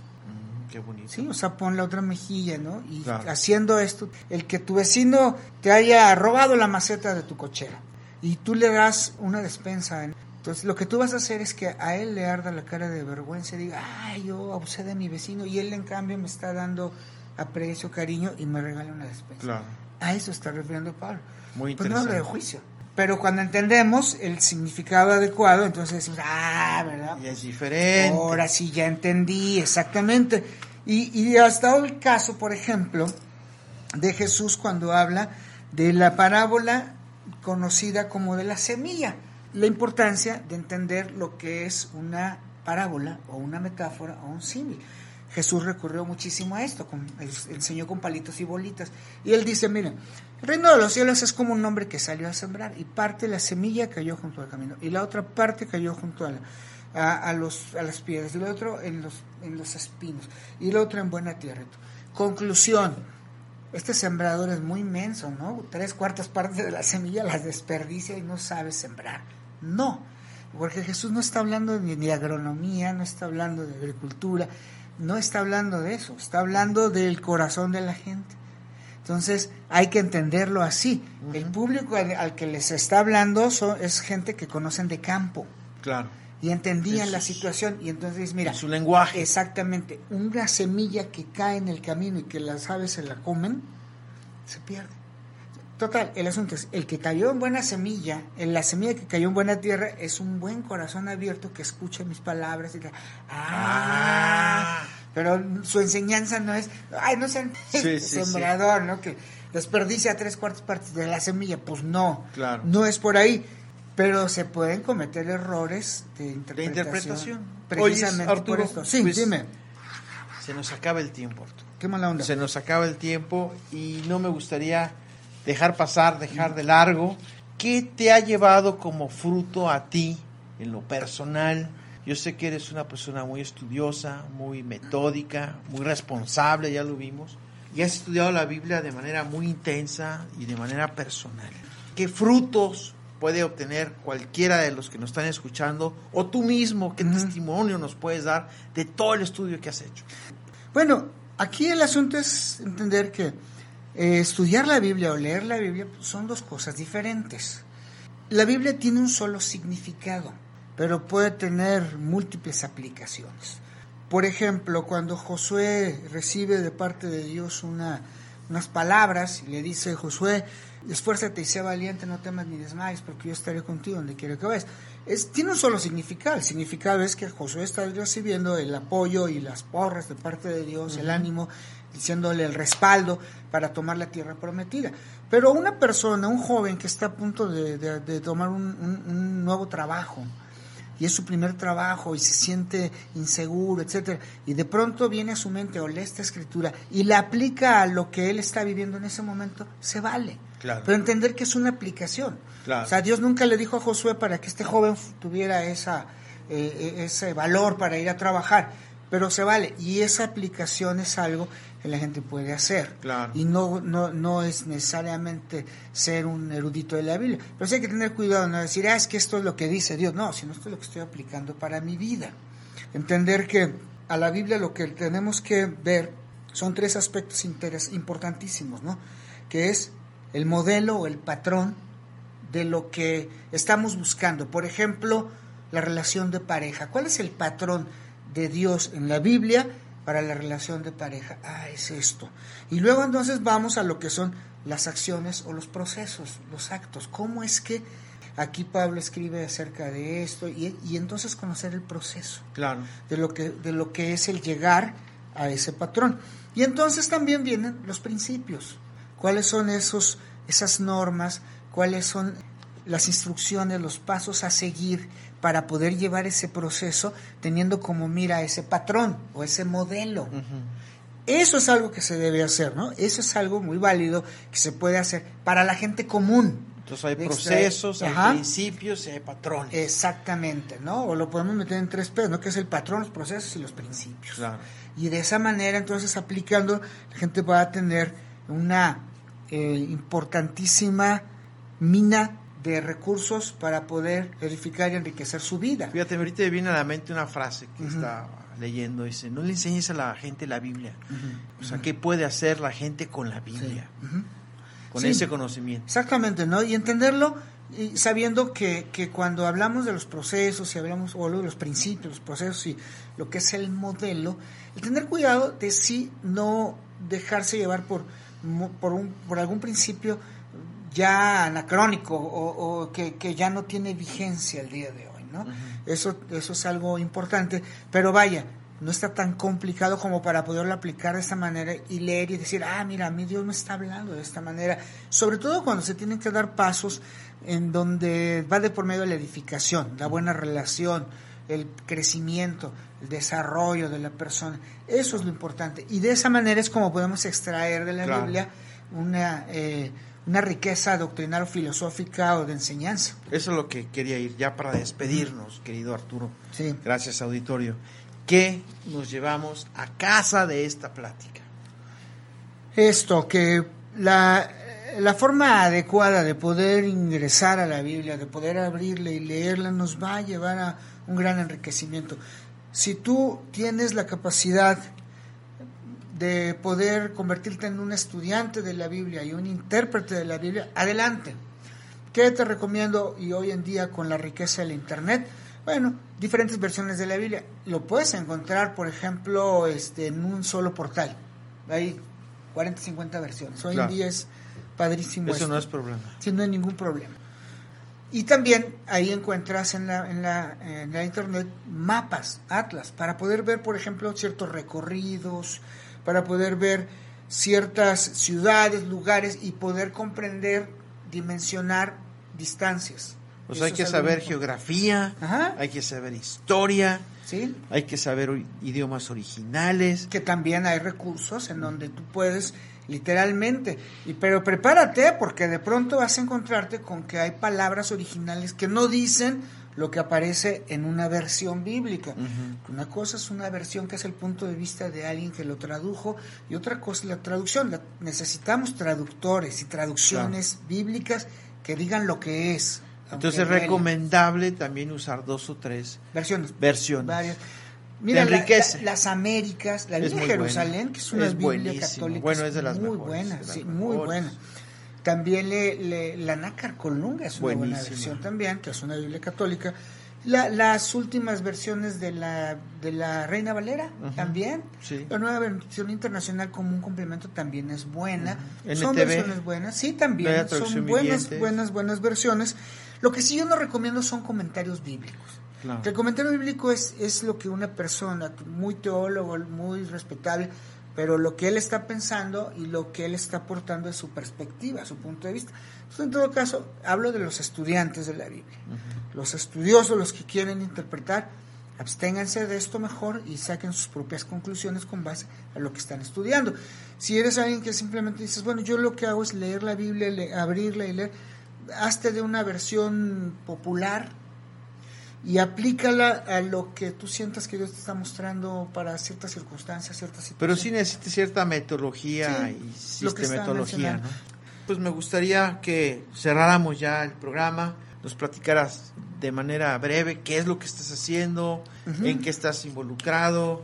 [SPEAKER 4] Qué bonito.
[SPEAKER 6] Sí, o sea, pon la otra mejilla, ¿no? Y
[SPEAKER 4] Claro.
[SPEAKER 6] haciendo esto, el que tu vecino te haya robado la maceta de tu cochera y tú le das una despensa. Entonces, lo que tú vas a hacer es que a él le arda la cara de vergüenza y diga, ay, yo abusé de mi vecino y él en cambio me está dando aprecio, cariño y me regala una despensa.
[SPEAKER 4] Claro.
[SPEAKER 6] A eso está refiriendo Pablo.
[SPEAKER 4] Muy
[SPEAKER 6] Pues no habla de
[SPEAKER 4] interesante.
[SPEAKER 6] juicio. Pero cuando entendemos el significado adecuado, entonces decimos, ah, ¿verdad?
[SPEAKER 4] Y es diferente.
[SPEAKER 6] Ahora sí ya entendí, exactamente. Y, y hasta el caso, por ejemplo, de Jesús cuando habla de la parábola conocida como de la semilla. La importancia de entender lo que es una parábola o una metáfora o un símil. Jesús recurrió muchísimo a esto, con- enseñó con palitos y bolitas. Y él dice, miren, el reino de los cielos es como un hombre que salió a sembrar y parte de la semilla cayó junto al camino y la otra parte cayó junto a, la- a, a los, a las piedras y el otro en los, en los espinos y el otro en buena tierra. Conclusión, este sembrador es muy inmenso, ¿no? Tres cuartas partes de la semilla las desperdicia y no sabe sembrar. No, porque Jesús no está hablando ni de agronomía, no está hablando de agricultura, no está hablando de eso, está hablando del corazón de la gente. Entonces hay que entenderlo así. El público al, al que les está hablando son- es gente que conocen de campo
[SPEAKER 4] Claro.
[SPEAKER 6] y entendían
[SPEAKER 4] Es-
[SPEAKER 6] la situación y entonces mira,
[SPEAKER 4] En su lenguaje.
[SPEAKER 6] exactamente, una semilla que cae en el camino y que las aves se la comen, se pierde. Total, el asunto es, el que cayó en buena semilla, en la semilla que cayó en buena tierra, es un buen corazón abierto que escucha mis palabras y que, ah,
[SPEAKER 4] Ah.
[SPEAKER 6] Pero su enseñanza no es, ay, no sean
[SPEAKER 4] Sí, sí,
[SPEAKER 6] sembrador, ¿no? Que desperdicia tres cuartas partes de la semilla, pues no,
[SPEAKER 4] Claro.
[SPEAKER 6] no es por ahí. Pero se pueden cometer errores de
[SPEAKER 4] De
[SPEAKER 6] interpretación.
[SPEAKER 4] interpretación.
[SPEAKER 6] Precisamente
[SPEAKER 4] Oye, Arturo,
[SPEAKER 6] por esto. Sí,
[SPEAKER 4] pues,
[SPEAKER 6] dime.
[SPEAKER 4] Se nos acaba el tiempo, Arturo.
[SPEAKER 6] Qué mala onda.
[SPEAKER 4] Se nos acaba el tiempo y no me gustaría dejar pasar, dejar de largo. ¿Qué te ha llevado como fruto a ti en lo personal? Yo sé que eres una persona muy estudiosa, muy metódica, muy responsable, ya lo vimos. Y has estudiado la Biblia de manera muy intensa y de manera personal. ¿Qué frutos puede obtener cualquiera de los que nos están escuchando o tú mismo? ¿Qué testimonio nos puedes dar de todo el estudio que has hecho?
[SPEAKER 6] Bueno, aquí el asunto es entender que eh, estudiar la Biblia o leer la Biblia pues, son dos cosas diferentes. La Biblia tiene un solo significado, pero puede tener múltiples aplicaciones. Por ejemplo, cuando Josué recibe de parte de Dios una, unas palabras y le dice, Josué, esfuérzate y sea valiente, no temas ni desmayes, porque yo estaré contigo donde quiera que vayas. Es, tiene un solo significado. El significado es que Josué está recibiendo el apoyo y las porras de parte de Dios, el ánimo, diciéndole el respaldo para tomar la tierra prometida. Pero una persona, un joven que está a punto de, de- de tomar un, un- un nuevo trabajo, y es su primer trabajo y se siente inseguro, etcétera, y de pronto viene a su mente o lee esta escritura y la aplica a lo que él está viviendo en ese momento, se vale.
[SPEAKER 4] Claro.
[SPEAKER 6] Pero entender que es una aplicación.
[SPEAKER 4] Claro.
[SPEAKER 6] O sea, Dios nunca le dijo a Josué para que este joven tuviera esa, eh, eh, ese valor para ir a trabajar, pero se vale. Y esa aplicación es algo que la gente puede hacer.
[SPEAKER 4] Claro.
[SPEAKER 6] Y no, no, no es necesariamente ser un erudito de la Biblia. Pero sí hay que tener cuidado, no decir, ah, es que esto es lo que dice Dios. No, sino esto es lo que estoy aplicando para mi vida. Entender que a la Biblia lo que tenemos que ver son tres aspectos interes- importantísimos, ¿no? que es el modelo o el patrón de lo que estamos buscando. Por ejemplo, la relación de pareja. ¿Cuál es el patrón de Dios en la Biblia para la relación de pareja? Ah, es esto. Y luego entonces vamos a lo que son las acciones o los procesos, los actos. ¿Cómo es que aquí Pablo escribe acerca de esto? Y, y entonces conocer el proceso
[SPEAKER 4] Claro.
[SPEAKER 6] de lo, que, de lo que es el llegar a ese patrón. Y entonces también vienen los principios. ¿Cuáles son esos, esas normas? ¿Cuáles son las instrucciones, los pasos a seguir para poder llevar ese proceso teniendo como mira ese patrón o ese modelo? Eso es algo que se debe hacer, ¿no? Eso es algo muy válido que se puede hacer para la gente común.
[SPEAKER 4] Entonces hay procesos, hay principios y hay patrones.
[SPEAKER 6] Exactamente, ¿no? O lo podemos meter en tres P's, ¿no? Que es el patrón, los procesos y los principios.
[SPEAKER 4] Claro.
[SPEAKER 6] Y de esa manera, entonces, aplicando, la gente va a tener una eh, importantísima mina de recursos para poder edificar y enriquecer su vida.
[SPEAKER 4] Fíjate, ahorita me viene a la mente una frase que estaba leyendo, dice, no le enseñes a la gente la Biblia. O sea, ¿qué puede hacer la gente con la Biblia? Con
[SPEAKER 6] Sí.
[SPEAKER 4] ese conocimiento.
[SPEAKER 6] Exactamente, ¿no? Y entenderlo y sabiendo que, que cuando hablamos de los procesos y hablamos o de los principios, los procesos y lo que es el modelo, el tener cuidado de sí no dejarse llevar por, por, un, por algún principio ya anacrónico o, o que, que ya no tiene vigencia el día de hoy, ¿no? eso, eso es algo importante, pero vaya, no está tan complicado como para poderlo aplicar de esta manera y leer y decir, ah, mira, a mí Dios me está hablando de esta manera. Sobre todo cuando se tienen que dar pasos en donde va de por medio de la edificación, la buena relación, el crecimiento, el desarrollo de la persona. Eso es lo importante. Y de esa manera es como podemos extraer de la
[SPEAKER 4] Claro.
[SPEAKER 6] Biblia una, eh, una riqueza doctrinal o filosófica o de enseñanza.
[SPEAKER 4] Eso es lo que quería ir ya para despedirnos, querido Arturo.
[SPEAKER 6] Sí.
[SPEAKER 4] Gracias, auditorio. ¿Qué nos llevamos a casa de esta plática?
[SPEAKER 6] Esto, que la, la forma adecuada de poder ingresar a la Biblia, de poder abrirla y leerla, nos va a llevar a un gran enriquecimiento. Si tú tienes la capacidad de poder convertirte en un estudiante de la Biblia y un intérprete de la Biblia, adelante. ¿Qué te recomiendo? Y hoy en día con la riqueza del Internet, bueno, diferentes versiones de la Biblia. Lo puedes encontrar, por ejemplo, este, en un solo portal. Hay 40, 50 versiones. Hoy
[SPEAKER 4] Claro.
[SPEAKER 6] en día es padrísimo.
[SPEAKER 4] Eso
[SPEAKER 6] esto.
[SPEAKER 4] no es problema.
[SPEAKER 6] Sí, no hay ningún problema. Y también ahí encuentras en la, en la, en la internet mapas, atlas, para poder ver, por ejemplo, ciertos recorridos, para poder ver ciertas ciudades, lugares y poder comprender, dimensionar distancias.
[SPEAKER 4] Pues hay que saber geografía,
[SPEAKER 6] Ajá.
[SPEAKER 4] hay que saber historia,
[SPEAKER 6] ¿Sí?
[SPEAKER 4] hay que saber idiomas originales.
[SPEAKER 6] que también hay recursos en donde tú puedes literalmente y pero prepárate porque de pronto vas a encontrarte con que hay palabras originales que no dicen lo que aparece en una versión bíblica. Una cosa es una versión que es el punto de vista de alguien que lo tradujo y otra cosa es la traducción. La- necesitamos traductores y traducciones bíblicas que digan lo que es.
[SPEAKER 4] Entonces es recomendable también usar dos o tres
[SPEAKER 6] versiones.
[SPEAKER 4] versiones.
[SPEAKER 6] Varias. Mira, la-
[SPEAKER 4] enriquece.
[SPEAKER 6] la- las Américas, la Biblia de Jerusalén,
[SPEAKER 4] buena.
[SPEAKER 6] que es una
[SPEAKER 4] Es
[SPEAKER 6] Biblia
[SPEAKER 4] buenísimo.
[SPEAKER 6] católica.
[SPEAKER 4] Bueno, es de las
[SPEAKER 6] muy
[SPEAKER 4] mejores,
[SPEAKER 6] buena,
[SPEAKER 4] de las
[SPEAKER 6] sí, muy buena. También le, le- la Nácar Colunga es una buena versión también, que es una Biblia católica. La- las últimas versiones de la, de la Reina Valera también.
[SPEAKER 4] Sí.
[SPEAKER 6] La nueva versión internacional como un complemento también es buena. Son versiones buenas. Sí, también. Son buenas, buenas, buenas versiones. Lo que sí yo no recomiendo son comentarios bíblicos.
[SPEAKER 4] Claro.
[SPEAKER 6] El comentario bíblico es, es lo que una persona, muy teólogo, muy respetable, pero lo que él está pensando y lo que él está aportando es su perspectiva, su punto de vista. Entonces, en todo caso, hablo de los estudiantes de la Biblia. Los estudiosos, los que quieren interpretar, absténganse de esto mejor y saquen sus propias conclusiones con base a lo que están estudiando. Si eres alguien que simplemente dices, bueno, yo lo que hago es leer la Biblia, le- abrirla y leer, hazte de una versión popular y aplícala a lo que tú sientas que Dios te está mostrando para ciertas circunstancias, ciertas situaciones.
[SPEAKER 4] Pero sí necesita cierta metodología
[SPEAKER 6] Sí,
[SPEAKER 4] y sistematología, ¿no? Pues me gustaría que cerráramos ya el programa, nos platicaras de manera breve qué es lo que estás haciendo, en qué estás involucrado,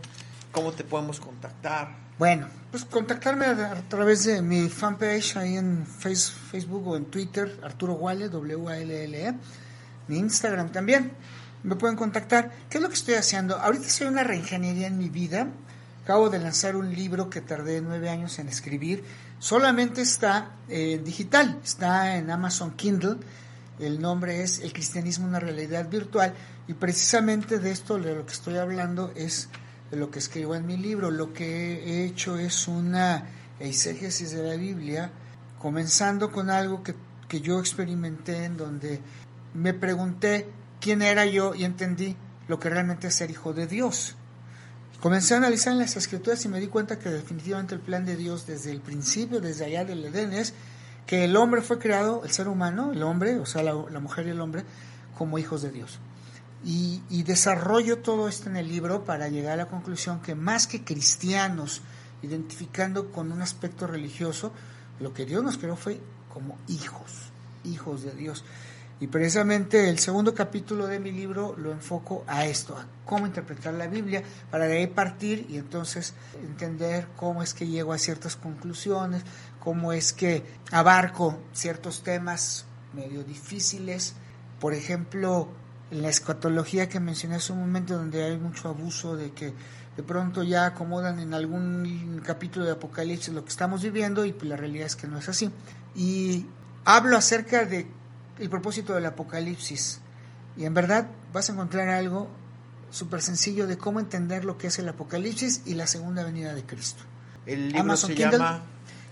[SPEAKER 4] ¿Cómo te podemos contactar?
[SPEAKER 6] Bueno, pues contactarme a, través de mi fanpage ahí en face, Facebook o en Twitter, Arturo Wale, W-A-L-L-E, mi Instagram también. Me pueden contactar. ¿Qué es lo que estoy haciendo? Ahorita estoy una reingeniería en mi vida. Acabo de lanzar un libro que tardé nueve años en escribir. Solamente está en digital, está en Amazon Kindle. El nombre es El cristianismo, una realidad virtual. Y precisamente de esto, de lo que estoy hablando, es de lo que escribo en mi libro. Lo que he hecho es una exégesis de la Biblia, comenzando con algo que, que yo experimenté en donde me pregunté quién era yo y entendí lo que realmente es ser hijo de Dios. Comencé a analizar en las escrituras y me di cuenta que definitivamente el plan de Dios desde el principio, desde allá del Edén, es que el hombre fue creado, el ser humano, el hombre, o sea, la, mujer y el hombre, como hijos de Dios. Y, y, desarrollo todo esto en el libro para llegar a la conclusión que más que cristianos, identificando con un aspecto religioso, lo que Dios nos creó fue como hijos, hijos de Dios. Y precisamente el segundo capítulo de mi libro lo enfoco a esto, a cómo interpretar la Biblia, para de ahí partir y entonces entender cómo es que llego a ciertas conclusiones, cómo es que abarco ciertos temas medio difíciles. Por ejemplo, en la escatología que mencioné hace un momento, donde hay mucho abuso de que de pronto ya acomodan en algún capítulo de Apocalipsis lo que estamos viviendo y pues la realidad es que no es así. Y hablo acerca de el propósito del Apocalipsis. Y en verdad vas a encontrar algo súper sencillo de cómo entender lo que es el Apocalipsis y la segunda venida de Cristo.
[SPEAKER 4] El libro se llama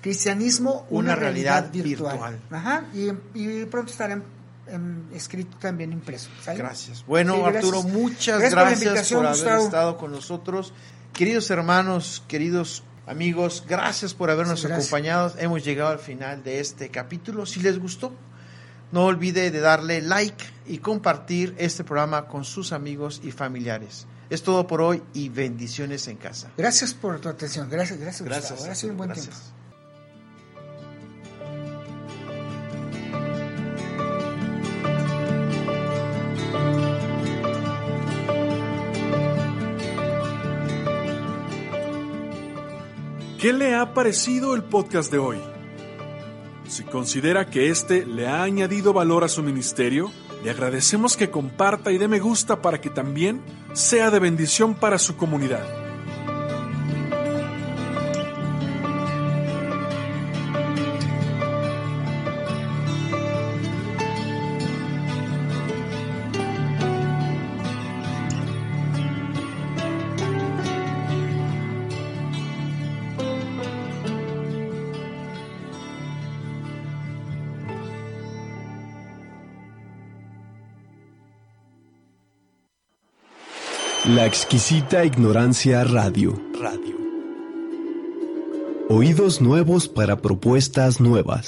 [SPEAKER 6] Cristianismo, una, realidad, virtual. Ajá, y, pronto estará escrito también impreso.
[SPEAKER 4] Gracias. Bueno, Arturo, muchas gracias, por, haber estado con nosotros. Queridos hermanos, queridos amigos, gracias por habernos acompañado. Hemos llegado al final de este capítulo. Si les gustó, no olvide de darle like y compartir este programa con sus amigos y familiares. Es todo por hoy y bendiciones en casa.
[SPEAKER 6] Gracias por tu atención. Gracias, gracias.
[SPEAKER 4] Gracias.
[SPEAKER 6] Ha sido un buen tiempo.
[SPEAKER 5] ¿Qué le ha parecido el podcast de hoy? Si considera que este le ha añadido valor a su ministerio, le agradecemos que comparta y dé me gusta para que también sea de bendición para su comunidad.
[SPEAKER 1] La exquisita ignorancia radio. Radio. Oídos nuevos para propuestas nuevas.